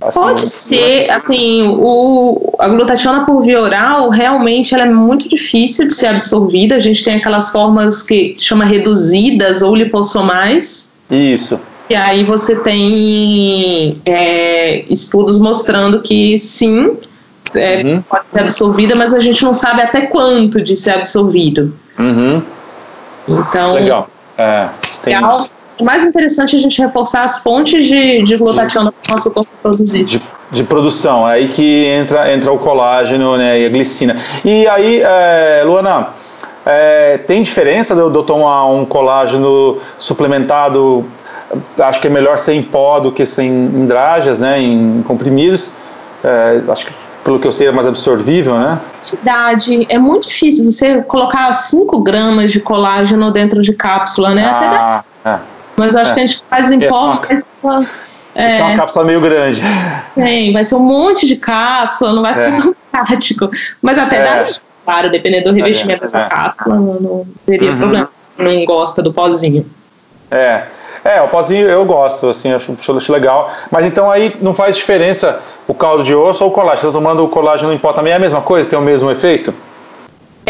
Assim, Pode ser, assim, o, a glutationa por via oral, realmente ela é muito difícil de ser absorvida. A gente tem aquelas formas que chama reduzidas ou lipossomais. Isso. E aí você tem é, estudos mostrando que sim, é, uhum. pode ser absorvida, mas a gente não sabe até quanto disso é absorvido. Uhum. Então, Legal. É, tem... é algo o mais interessante é a gente reforçar as fontes de, de glutationa para o nosso corpo produzir. De, de, produção, é aí que entra, entra o colágeno né, e a glicina. E aí, é, Luana, é, tem diferença de eu tomar um colágeno suplementado? Acho que é melhor ser em pó do que ser em dragas, né, em comprimidos. É, acho que pelo que eu sei, é mais absorvível, né? Quantidade. É muito difícil você colocar 5 gramas de colágeno dentro de cápsula, né? Ah, Até é. Mas eu acho é. que a gente faz em é pó. É, é uma cápsula meio grande. Tem, vai ser um monte de cápsula, não vai ficar é. tão prático. Mas até é. dá, claro, dependendo do revestimento é, dessa cápsula, não, não teria uhum. problema. Não gosta do pozinho. É. É, o pozinho eu gosto, assim, acho, acho legal. Mas então aí não faz diferença o caldo de osso ou o colágeno. Você está tomando o colágeno em pó também é a mesma coisa? Tem o mesmo efeito?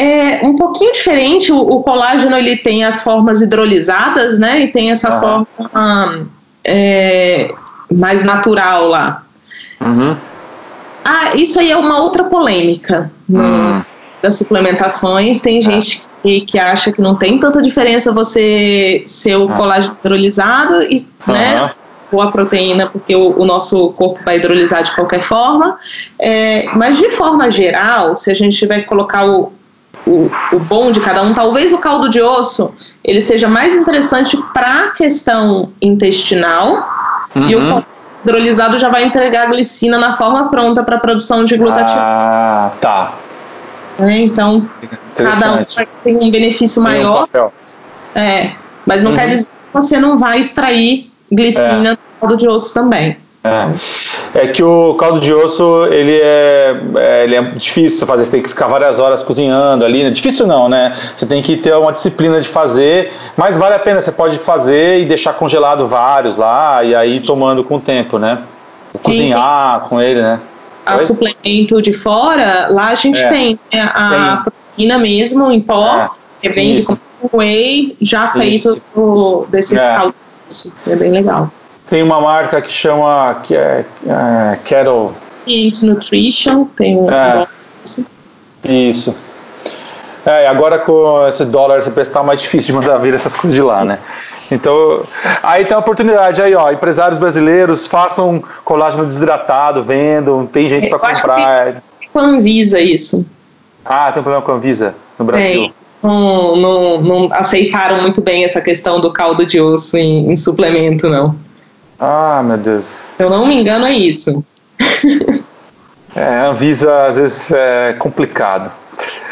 É um pouquinho diferente. O, o, colágeno ele tem as formas hidrolisadas, né? E tem essa uhum. forma é, mais natural lá. Uhum. Ah, isso aí é uma outra polêmica no, uhum. das suplementações. Tem gente que, que acha que não tem tanta diferença você ser o colágeno hidrolisado e, né? ou a proteína, porque o, o, nosso corpo vai hidrolisar de qualquer forma. É, mas de forma geral, se a gente tiver que colocar o, o, o bom de cada um. Talvez o caldo de osso ele seja mais interessante para a questão intestinal uhum. e o uhum. hidrolisado já vai entregar a glicina na forma pronta para a produção de glutationa. Ah, tá. É, então, cada um tem um benefício tem maior. Um é, mas não uhum. quer dizer que você não vai extrair glicina é. do caldo de osso também. É. é que o caldo de osso ele é, é, ele é difícil de fazer, você tem que ficar várias horas cozinhando ali, né? Difícil não, né? Você tem que ter uma disciplina de fazer, mas vale a pena, você pode fazer e deixar congelado vários lá, e aí tomando com o tempo, né? Cozinhar com ele, né? A Oi? suplemento de fora, lá a gente é. tem né? a tem. proteína mesmo em pó, é. que vende com whey já feito do, desse é. caldo de osso, é bem legal. Tem uma marca que chama que é, é Kettle. Nutrition, tem um. É, isso. É, agora com esse dólar esse preço tá mais difícil de mandar vir essas coisas de lá, né? Então, aí tem a oportunidade aí, ó, empresários brasileiros façam colágeno desidratado, vendam, tem gente para comprar. Com a Anvisa isso. Ah, tem um problema com a Anvisa no Brasil. Tem. Não, não, não aceitaram muito bem essa questão do caldo de osso em, em suplemento, não. Ah, meu Deus. Se eu não me engano, é isso. é, a Anvisa às vezes é complicado.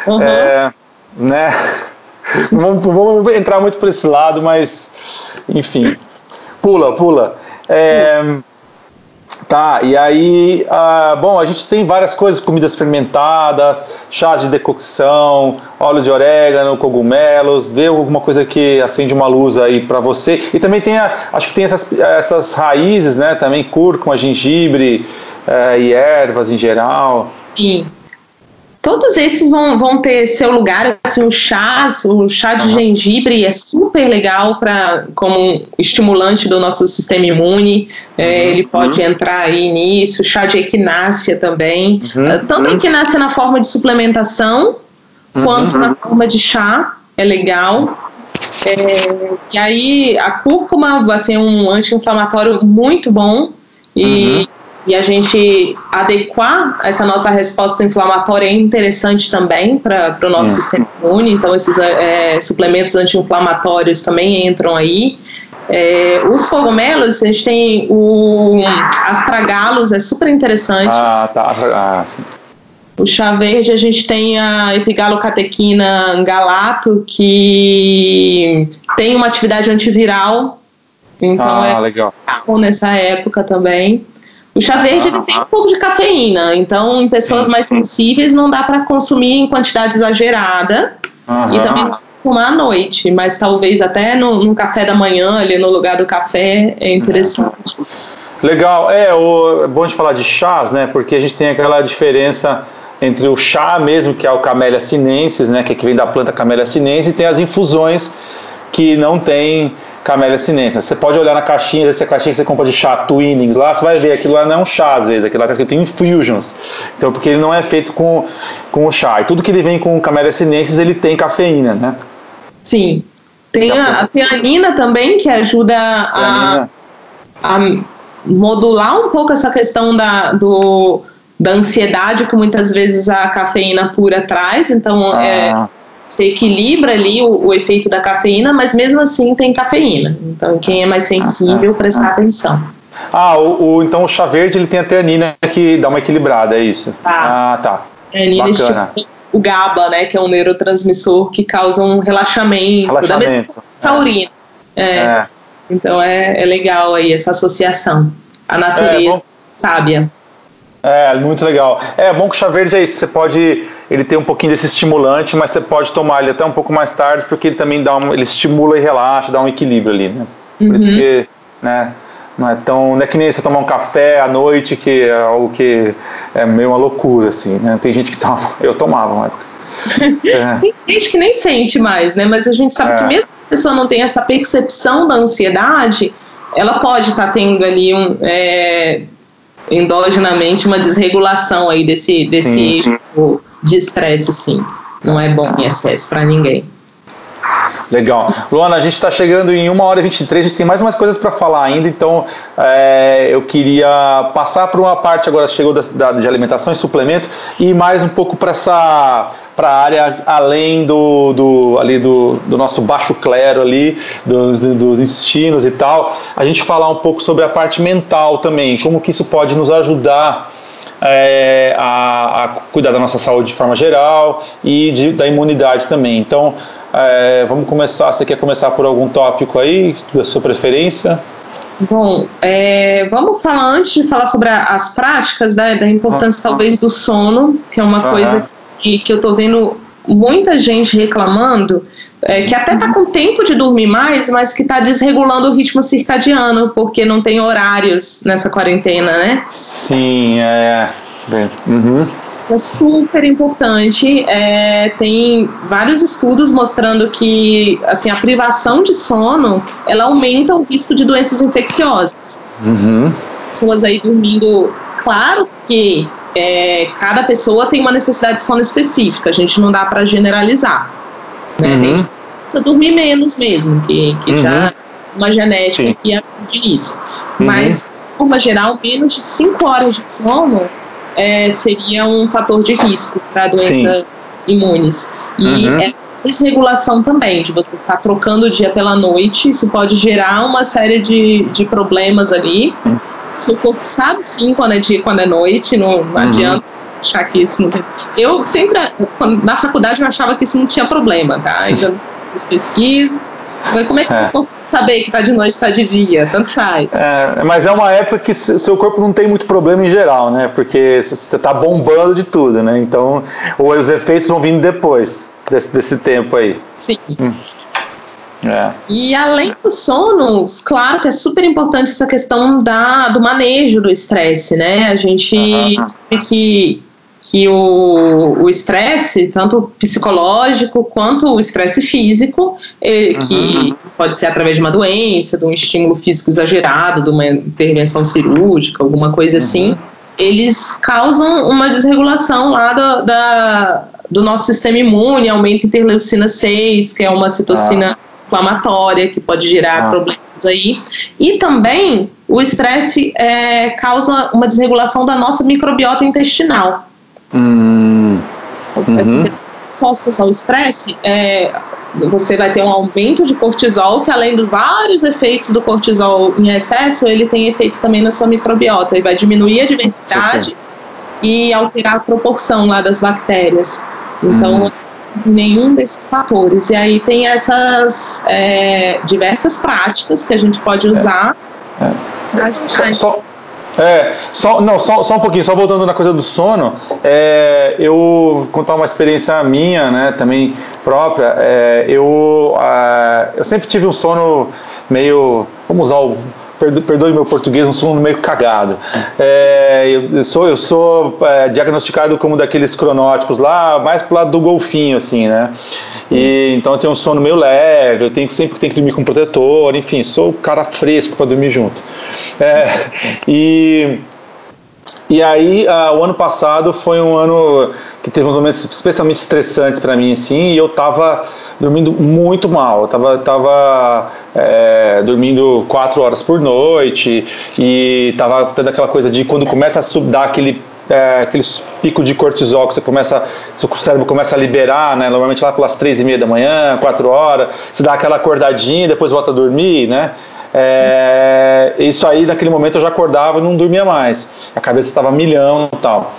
Uhum. É, né? vamos, vamos, entrar muito por esse lado, mas enfim. Pula, pula. É, Tá, e aí, ah, bom, a gente tem várias coisas, comidas fermentadas, chás de decocção, óleo de orégano, cogumelos, vê alguma coisa que acende uma luz aí para você. E também tem, a, acho que tem essas, essas raízes, né, também cúrcuma, gengibre eh, e ervas em geral. Sim, todos esses vão, vão ter seu lugar, assim, o chá, o chá de uhum. gengibre é super legal para como estimulante do nosso sistema imune, é, uhum. ele pode uhum. entrar aí nisso, chá de equinácea também, uhum. É, tanto uhum. equinácea na forma de suplementação, quanto na forma de chá, é legal. É, e aí a cúrcuma vai ser um anti-inflamatório muito bom e, uhum. E a gente adequar essa nossa resposta inflamatória é interessante também para o nosso uhum. sistema imune. Então esses é, suplementos anti-inflamatórios também entram aí. É, os cogumelos, a gente tem o astragalos, é super interessante. Ah, tá. Ah, sim. O chá verde, a gente tem a epigalocatequina galato, que tem uma atividade antiviral. Então ah, é legal. nessa época também. O chá verde ele tem um pouco de cafeína, então em pessoas mais sensíveis não dá para consumir em quantidade exagerada. Uhum. E também tomar à noite, mas talvez até no, no, café da manhã, ali no lugar do café, é interessante. Legal, é, o, é bom de falar de chás, né? Porque a gente tem aquela diferença entre o chá mesmo, que é o Camellia sinensis, né? Que, é que vem da planta Camellia sinensis, e tem as infusões que não tem Camellia sinensis. Você pode olhar na caixinha, essa caixinha que você compra de chá Twinnings lá, você vai ver aquilo lá não é um chá às vezes, aquilo lá que tem infusions. Então, porque ele não é feito com, com o chá. E tudo que ele vem com Camellia sinensis, ele tem cafeína, né? Sim. Tem a, a teanina também, que ajuda a, a, modular um pouco essa questão da, do, da ansiedade que muitas vezes a cafeína pura traz. Então, ah. é, você equilibra ali o, o, efeito da cafeína, mas mesmo assim tem cafeína. Então, quem é mais sensível, prestar ah. atenção. Ah, o, o, então o chá verde ele tem a teanina que dá uma equilibrada, é isso? Tá. Ah, tá. Teanina Bacana. Tipo, o GABA, né, que é um neurotransmissor que causa um relaxamento, relaxamento. da mesma taurina. É. é. Então é, é, legal aí essa associação. A natureza é, sábia. É, muito legal. É bom que o chá verde é isso. Você pode. Ele tem um pouquinho desse estimulante, mas você pode tomar ele até um pouco mais tarde, porque ele também dá um, ele estimula e relaxa, dá um equilíbrio ali, né? Por uhum. isso que, né? Não é tão. Não é que nem você tomar um café à noite, que é algo que é meio uma loucura, assim, né? Tem gente que toma. Eu tomava uma época. É. Tem gente que nem sente mais, né? Mas a gente sabe é. que mesmo que a pessoa não tenha essa percepção da ansiedade, ela pode estar tá tendo ali um. É, endogenamente uma desregulação aí desse, desse tipo de estresse, sim. Não é bom em excesso para ninguém. Legal. Luana, a gente está chegando em 1 hora e 23, a gente tem mais umas coisas para falar ainda, então é, eu queria passar para uma parte agora, chegou da, da, de alimentação e suplemento, e mais um pouco para essa para a área além do, do, ali do, do nosso baixo clero ali, dos, dos intestinos e tal, a gente falar um pouco sobre a parte mental também, como que isso pode nos ajudar é, a, a, cuidar da nossa saúde de forma geral e de, da imunidade também. Então, é, vamos começar. Você quer começar por algum tópico aí, da sua preferência? Bom, é, vamos falar antes de falar sobre a, as práticas, né, da importância uhum. talvez do sono, que é uma uhum. coisa que, que eu estou vendo muita gente reclamando, é, que até está com tempo de dormir mais, mas que está desregulando o ritmo circadiano, porque não tem horários nessa quarentena, né? Sim, é. Uhum. É super importante. É, tem vários estudos mostrando que assim, a privação de sono ela aumenta o risco de doenças infecciosas. Uhum. Pessoas aí dormindo. Claro que é, cada pessoa tem uma necessidade de sono específica, a gente não dá para generalizar. Né? Uhum. A gente precisa dormir menos mesmo, que, que uhum. já é uma genética Sim. que ajude isso. Uhum. Mas, de forma geral, menos de 5 horas de sono é, seria um fator de risco para doenças Sim. imunes. E uhum. é desregulação também, de você estar trocando o dia pela noite, isso pode gerar uma série de, de problemas ali. Uhum. Seu corpo sabe sim quando é dia quando é noite, não, não uhum. adianta achar que isso não tem. Eu sempre, na faculdade, eu achava que isso não tinha problema, tá? Ainda fiz pesquisas. Mas como é que é. o corpo saber que tá de noite, tá de dia, tanto faz. É, mas é uma época que seu corpo não tem muito problema em geral, né? Porque você tá bombando de tudo, né? Então, os efeitos vão vindo depois desse, desse tempo aí. Sim. Hum. É. E além do sono, claro que é super importante essa questão da, do manejo do estresse, né? A gente uhum. sabe que que o estresse, tanto psicológico quanto o estresse físico, é, uhum. que pode ser através de uma doença, de um estímulo físico exagerado, de uma intervenção cirúrgica, alguma coisa uhum. assim, eles causam uma desregulação lá do, da, do nosso sistema imune, aumenta a interleucina 6, que é uma citocina ah. Inflamatória que pode gerar ah. problemas aí. E também o estresse é, causa uma desregulação da nossa microbiota intestinal. Hum. Uhum. Respostas ao estresse, é, você vai ter um aumento de cortisol, que além de vários efeitos do cortisol em excesso, ele tem efeito também na sua microbiota e vai diminuir a diversidade e alterar a proporção lá das bactérias. Então, uhum. Nenhum desses fatores. E aí tem essas é, diversas práticas que a gente pode é. usar. É. Só, é, só, não, só, só um pouquinho, só voltando na coisa do sono, é, eu contar uma experiência minha, né, também própria, é, eu, é, eu sempre tive um sono meio, vamos usar o perdoe meu português, um sono meio cagado. É, eu sou, eu sou é, diagnosticado como daqueles cronótipos lá, mais pro lado do golfinho, assim, né? E, então eu tenho um sono meio leve, eu tenho sempre tenho que dormir com protetor, enfim, sou o cara fresco para dormir junto. É, e e aí, uh, o ano passado foi um ano que teve uns momentos especialmente estressantes para mim, assim, e eu tava dormindo muito mal. Eu tava, tava é, dormindo quatro horas por noite e tava tendo aquela coisa de quando começa a dar aquele é, aqueles de cortisol que você começa, seu cérebro começa a liberar, né? Normalmente lá pelas três e meia da manhã, quatro horas, você dá aquela acordadinha, depois volta a dormir, né? É, isso aí, naquele momento, eu já acordava e não dormia mais. A cabeça estava milhão e tal.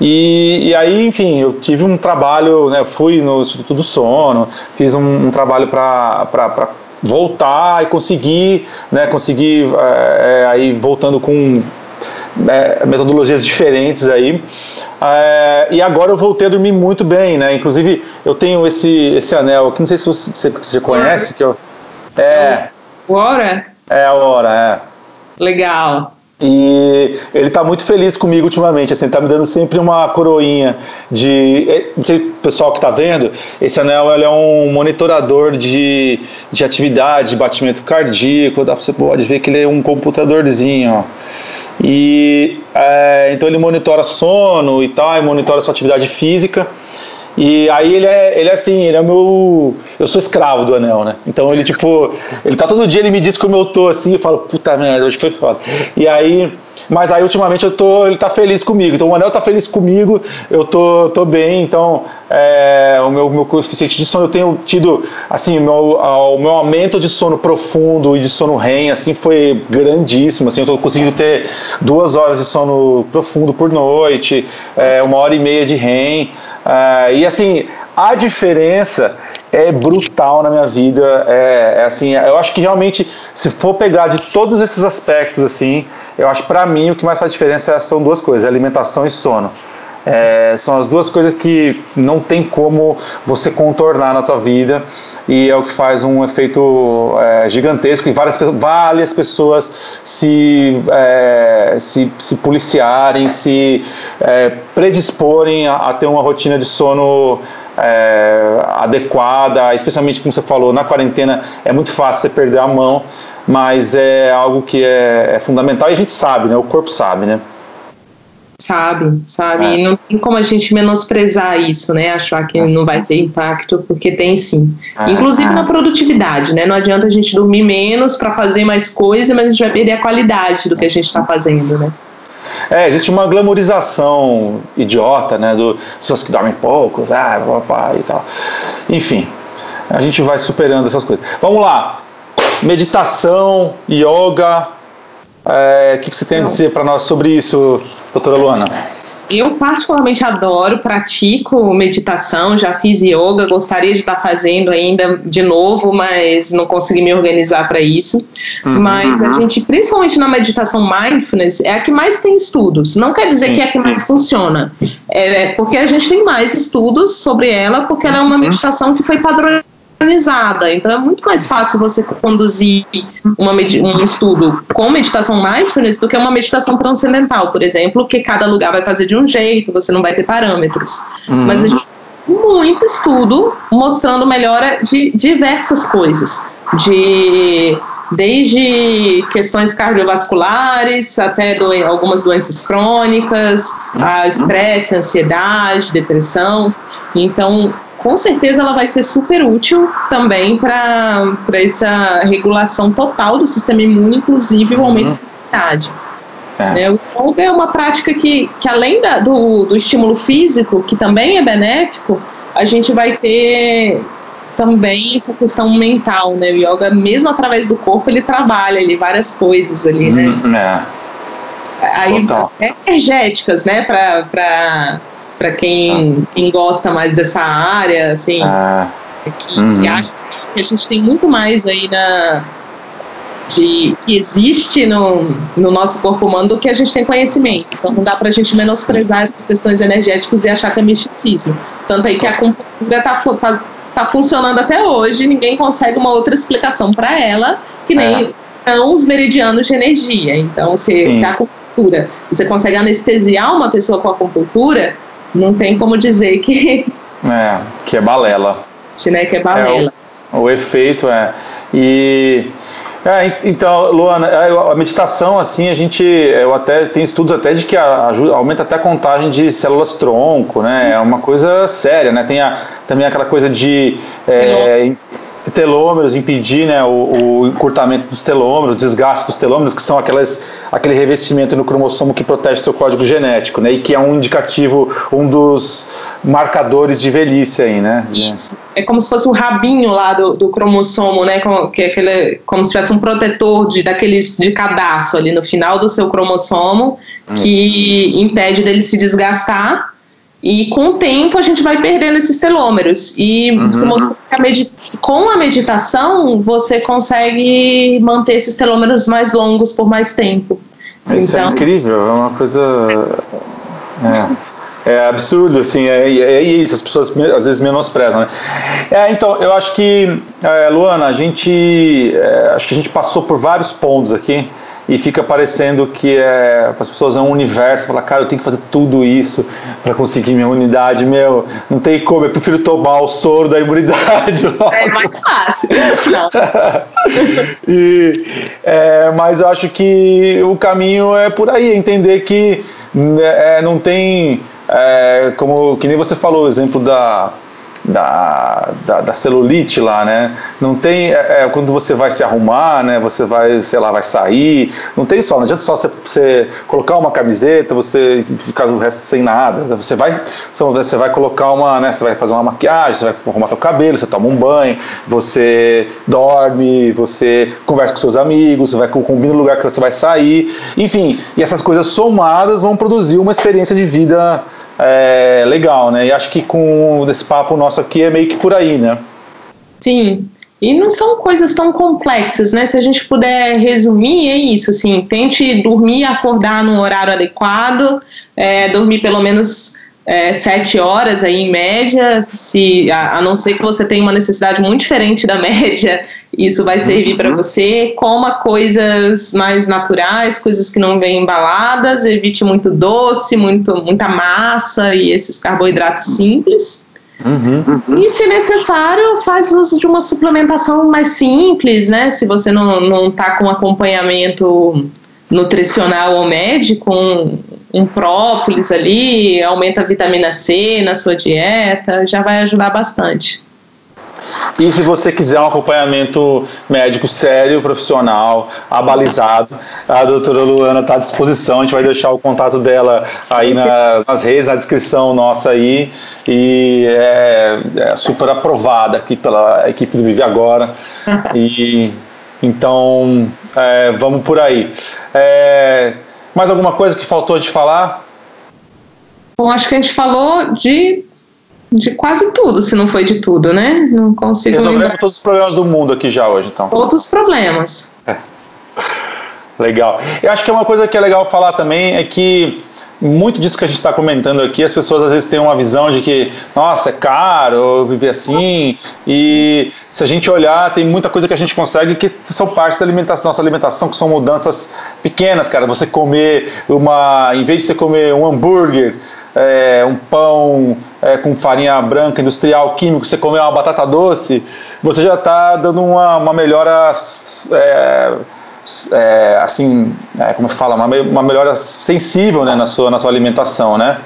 E, e, aí, enfim, eu tive um trabalho, né, fui no Instituto do Sono, fiz um, um trabalho para voltar e conseguir, né, conseguir é, é, aí voltando com é, metodologias diferentes aí. É, e agora eu voltei a dormir muito bem, né? Inclusive eu tenho esse, esse anel que não sei se você, você conhece, que eu, é. Hora? É a hora, é. Legal. E ele está muito feliz comigo ultimamente, assim, tá me dando sempre uma coroinha de. É, não sei, pessoal que está vendo, esse anel ele é um monitorador de, de atividade, de batimento cardíaco. Você pode ver que ele é um computadorzinho, ó. E é, então ele monitora sono e tal, e monitora sua atividade física. E aí ele é, ele é assim, ele é meu. Eu sou escravo do anel, né? Então ele, tipo, ele tá todo dia, ele me diz como eu tô assim, eu falo, puta merda, hoje foi foda. E aí. Mas aí ultimamente eu tô. Ele tá feliz comigo. Então o anel tá feliz comigo, eu tô, tô bem, então é, o meu, meu coeficiente de sono eu tenho tido, assim, o meu, o meu aumento de sono profundo e de sono REM, assim, foi grandíssimo, assim, eu tô conseguindo ter duas horas de sono profundo por noite, é, uma hora e meia de REM. Uh, e assim, a diferença é brutal na minha vida. É, é, assim, eu acho que realmente, se for pegar de todos esses aspectos, assim, eu acho para mim o que mais faz diferença são duas coisas: alimentação e sono. É, são as duas coisas que não tem como você contornar na tua vida e é o que faz um efeito é, gigantesco e várias, várias pessoas se, é, se, se policiarem, se é, predisporem a, a, ter uma rotina de sono é, adequada, especialmente como você falou, na quarentena é muito fácil você perder a mão, mas é algo que é, é fundamental e a gente sabe, né? o corpo sabe, né? Sabe, sabe? É. E não tem como a gente menosprezar isso, né? Achar que não vai ter impacto, porque tem sim. É. Inclusive na produtividade, né? Não adianta a gente dormir menos para fazer mais coisa, mas a gente vai perder a qualidade do que a gente está fazendo, né? É, existe uma glamorização idiota, né? Do pessoas que dormem pouco, ah, papai e tal. Enfim, a gente vai superando essas coisas. Vamos lá. Meditação, yoga, é, o que você tem a dizer para nós sobre isso, doutora Luana? Eu particularmente adoro, pratico meditação, já fiz yoga, gostaria de estar fazendo ainda de novo, mas não consegui me organizar para isso. Uhum. Mas a gente, principalmente na meditação mindfulness, é a que mais tem estudos. Não quer dizer sim, que é a que sim. mais funciona, é porque a gente tem mais estudos sobre ela, porque ela é uma uhum. meditação que foi padronizada organizada. Então é muito mais fácil você conduzir uma um estudo com meditação mindfulness do que uma meditação transcendental, por exemplo, que cada lugar vai fazer de um jeito, você não vai ter parâmetros. Uhum. Mas a gente tem muito estudo mostrando melhora de diversas coisas. De desde questões cardiovasculares até do, algumas doenças crônicas, a estresse, ansiedade, depressão. Então, com certeza ela vai ser super útil também para essa regulação total do sistema imune, inclusive o aumento uhum. da imunidade. É. É, o yoga é uma prática que, que além da, do, do estímulo físico, que também é benéfico, a gente vai ter também essa questão mental, né? O yoga, mesmo através do corpo, ele trabalha ali várias coisas ali, né? Hum, é. Aí, é energéticas, né? Para para quem, ah. quem gosta mais dessa área, assim, ah. que, uhum. que acha que a gente tem muito mais aí na de que existe no, no nosso corpo humano do que a gente tem conhecimento. Então não dá para a gente menosprezar essas questões energéticas e achar que é misticismo. Tanto aí que a acupuntura está tá, tá funcionando até hoje, ninguém consegue uma outra explicação para ela, que nem é. os meridianos de energia. Então, se, se a acupuntura, você consegue anestesiar uma pessoa com a acupuntura, não tem como dizer que. É, que é balela. Né, que é balela. É, o, o efeito é. E. É, então, Luana, é, a meditação, assim, a gente, eu até tem estudos até de que ajuda, aumenta até a contagem de células tronco, né? É uma coisa séria, né? Tem a, também aquela coisa de é, telômeros, impedir né, o, o, encurtamento dos telômeros, o desgaste dos telômeros, que são aquelas, aquele revestimento no cromossomo que protege seu código genético, né, e que é um indicativo, um dos marcadores de velhice aí, né? Isso. É como se fosse o rabinho lá do, do cromossomo, né, como, que é aquele, como se tivesse um protetor de, daqueles de cadastro ali no final do seu cromossomo, hum. que impede dele se desgastar e com o tempo a gente vai perdendo esses telômeros. E uhum. se que a com a meditação você consegue manter esses telômeros mais longos por mais tempo. Isso é então, é incrível, é uma coisa. É, é absurdo, assim, é, é, isso, as pessoas às vezes menosprezam, né? É, então, eu acho que, é, Luana, a gente. É, acho que a gente passou por vários pontos aqui e fica parecendo que é, as pessoas é um universo, fala, cara, eu tenho que fazer tudo isso para conseguir minha imunidade, meu, não tem como, eu prefiro tomar o soro da imunidade. É mais fácil. e, é, mas eu acho que o caminho é por aí, entender que é, não tem, é, como que nem você falou, o exemplo da da, da, da, celulite lá, né? Não tem é, é, quando você vai se arrumar, né? Você vai, sei lá, vai sair. Não tem só, não adianta só você, você colocar uma camiseta, você ficar o resto sem nada. Você vai, você vai colocar uma, né? Você vai fazer uma maquiagem, você vai arrumar seu cabelo, você toma um banho, você dorme, você conversa com seus amigos, você vai combina o lugar que você vai sair, enfim. E essas coisas somadas vão produzir uma experiência de vida é, legal, né? E acho que com esse papo nosso aqui é meio que por aí, né? Sim. E não são coisas tão complexas, né? Se a gente puder resumir, é isso, assim, tente dormir e acordar num horário adequado, é, dormir pelo menos é, sete horas aí em média, se, a, a, não ser que você tenha uma necessidade muito diferente da média, isso vai servir para uhum. você. Coma coisas mais naturais, coisas que não vêm embaladas, evite muito doce, muito, muita massa e esses carboidratos simples. Uhum, uhum. E, se necessário, faz uso de uma suplementação mais simples, né? Se você não, não tá com acompanhamento nutricional ou médico, um, um própolis ali, aumenta a vitamina C na sua dieta, já vai ajudar bastante. E se você quiser um acompanhamento médico sério, profissional, abalizado, a doutora Luana está à disposição. A gente vai deixar o contato dela aí na, nas redes, na descrição nossa aí. E é, é super aprovada aqui pela equipe do Vive Agora. E então é, vamos por aí. É, mais alguma coisa que faltou de falar? Bom, acho que a gente falou de, de quase tudo, se não foi de tudo, né? Não consigo Resolvemos lembrar. todos os problemas do mundo aqui já hoje, então. Todos os problemas. É. Legal. Eu acho que é uma coisa que é legal falar também é que muito disso que a gente está comentando aqui, as pessoas às vezes têm uma visão de que, nossa, é caro viver assim, e se a gente olhar, tem muita coisa que a gente consegue que são parte da alimentação, nossa alimentação, que são mudanças pequenas, cara. Você comer uma, em vez de você comer um hambúrguer, é, um pão é, com farinha branca industrial químico, você comer uma batata doce, você já está dando uma, uma melhora. É, é, assim, é, como fala, uma, uma melhora sensível né, na, sua, na sua alimentação, né?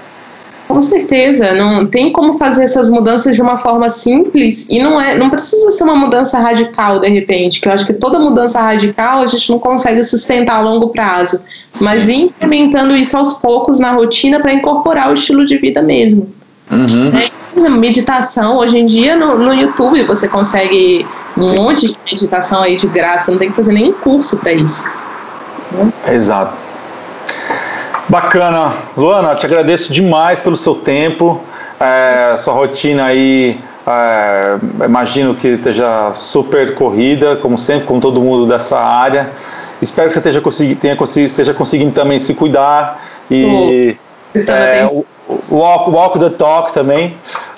Com certeza, não tem como fazer essas mudanças de uma forma simples e não é, não precisa ser uma mudança radical de repente, que eu acho que toda mudança radical a gente não consegue sustentar a longo prazo, mas implementando isso aos poucos na rotina para incorporar o estilo de vida mesmo. Uhum. É, meditação, hoje em dia no, no YouTube você consegue um monte de meditação aí de graça, não tem que fazer nenhum curso para isso. Exato. Bacana. Luana, te agradeço demais pelo seu tempo, é, sua rotina aí. É, imagino que esteja super corrida, como sempre, como todo mundo dessa área. Espero que você esteja, consegui, tenha, esteja conseguindo também se cuidar e é, walk, walk the talk também.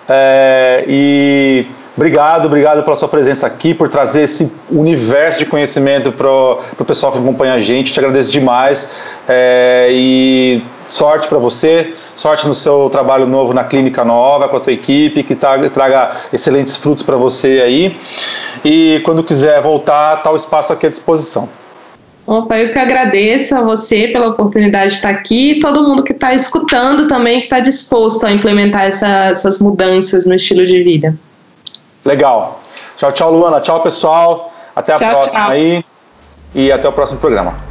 É, e Obrigado, obrigado pela sua presença aqui, por trazer esse universo de conhecimento para o pessoal que acompanha a gente. Te agradeço demais é, e sorte para você, sorte no seu trabalho novo na Clínica Nova, com a tua equipe, que traga, excelentes frutos para você aí. E quando quiser voltar, está o espaço aqui à disposição. Opa, eu que agradeço a você pela oportunidade de estar aqui e todo mundo que está escutando também, que está disposto a implementar essa, essas mudanças no estilo de vida. Legal. Tchau, tchau, Luana. Tchau, pessoal. Até a tchau, próxima tchau. aí. E até o próximo programa.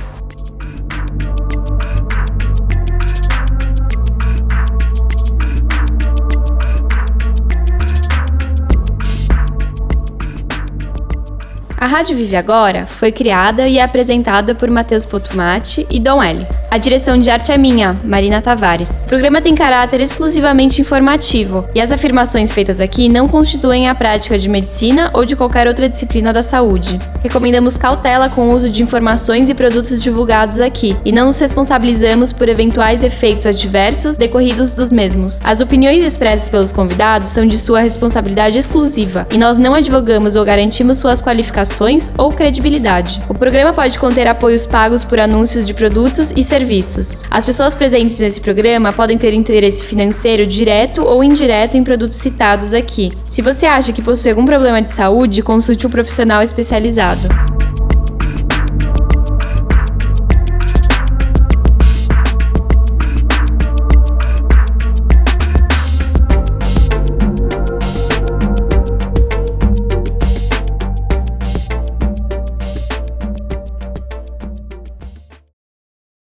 A Rádio Vive Agora foi criada e é apresentada por Matheus Potumati e Dom L. A direção de arte é minha, Marina Tavares. O programa tem caráter exclusivamente informativo e as afirmações feitas aqui não constituem a prática de medicina ou de qualquer outra disciplina da saúde. Recomendamos cautela com o uso de informações e produtos divulgados aqui e não nos responsabilizamos por eventuais efeitos adversos decorridos dos mesmos. As opiniões expressas pelos convidados são de sua responsabilidade exclusiva e nós não advogamos ou garantimos suas qualificações ou credibilidade. O programa pode conter apoios pagos por anúncios de produtos e serviços. As pessoas presentes nesse programa podem ter interesse financeiro direto ou indireto em produtos citados aqui. Se você acha que possui algum problema de saúde, consulte um profissional especializado.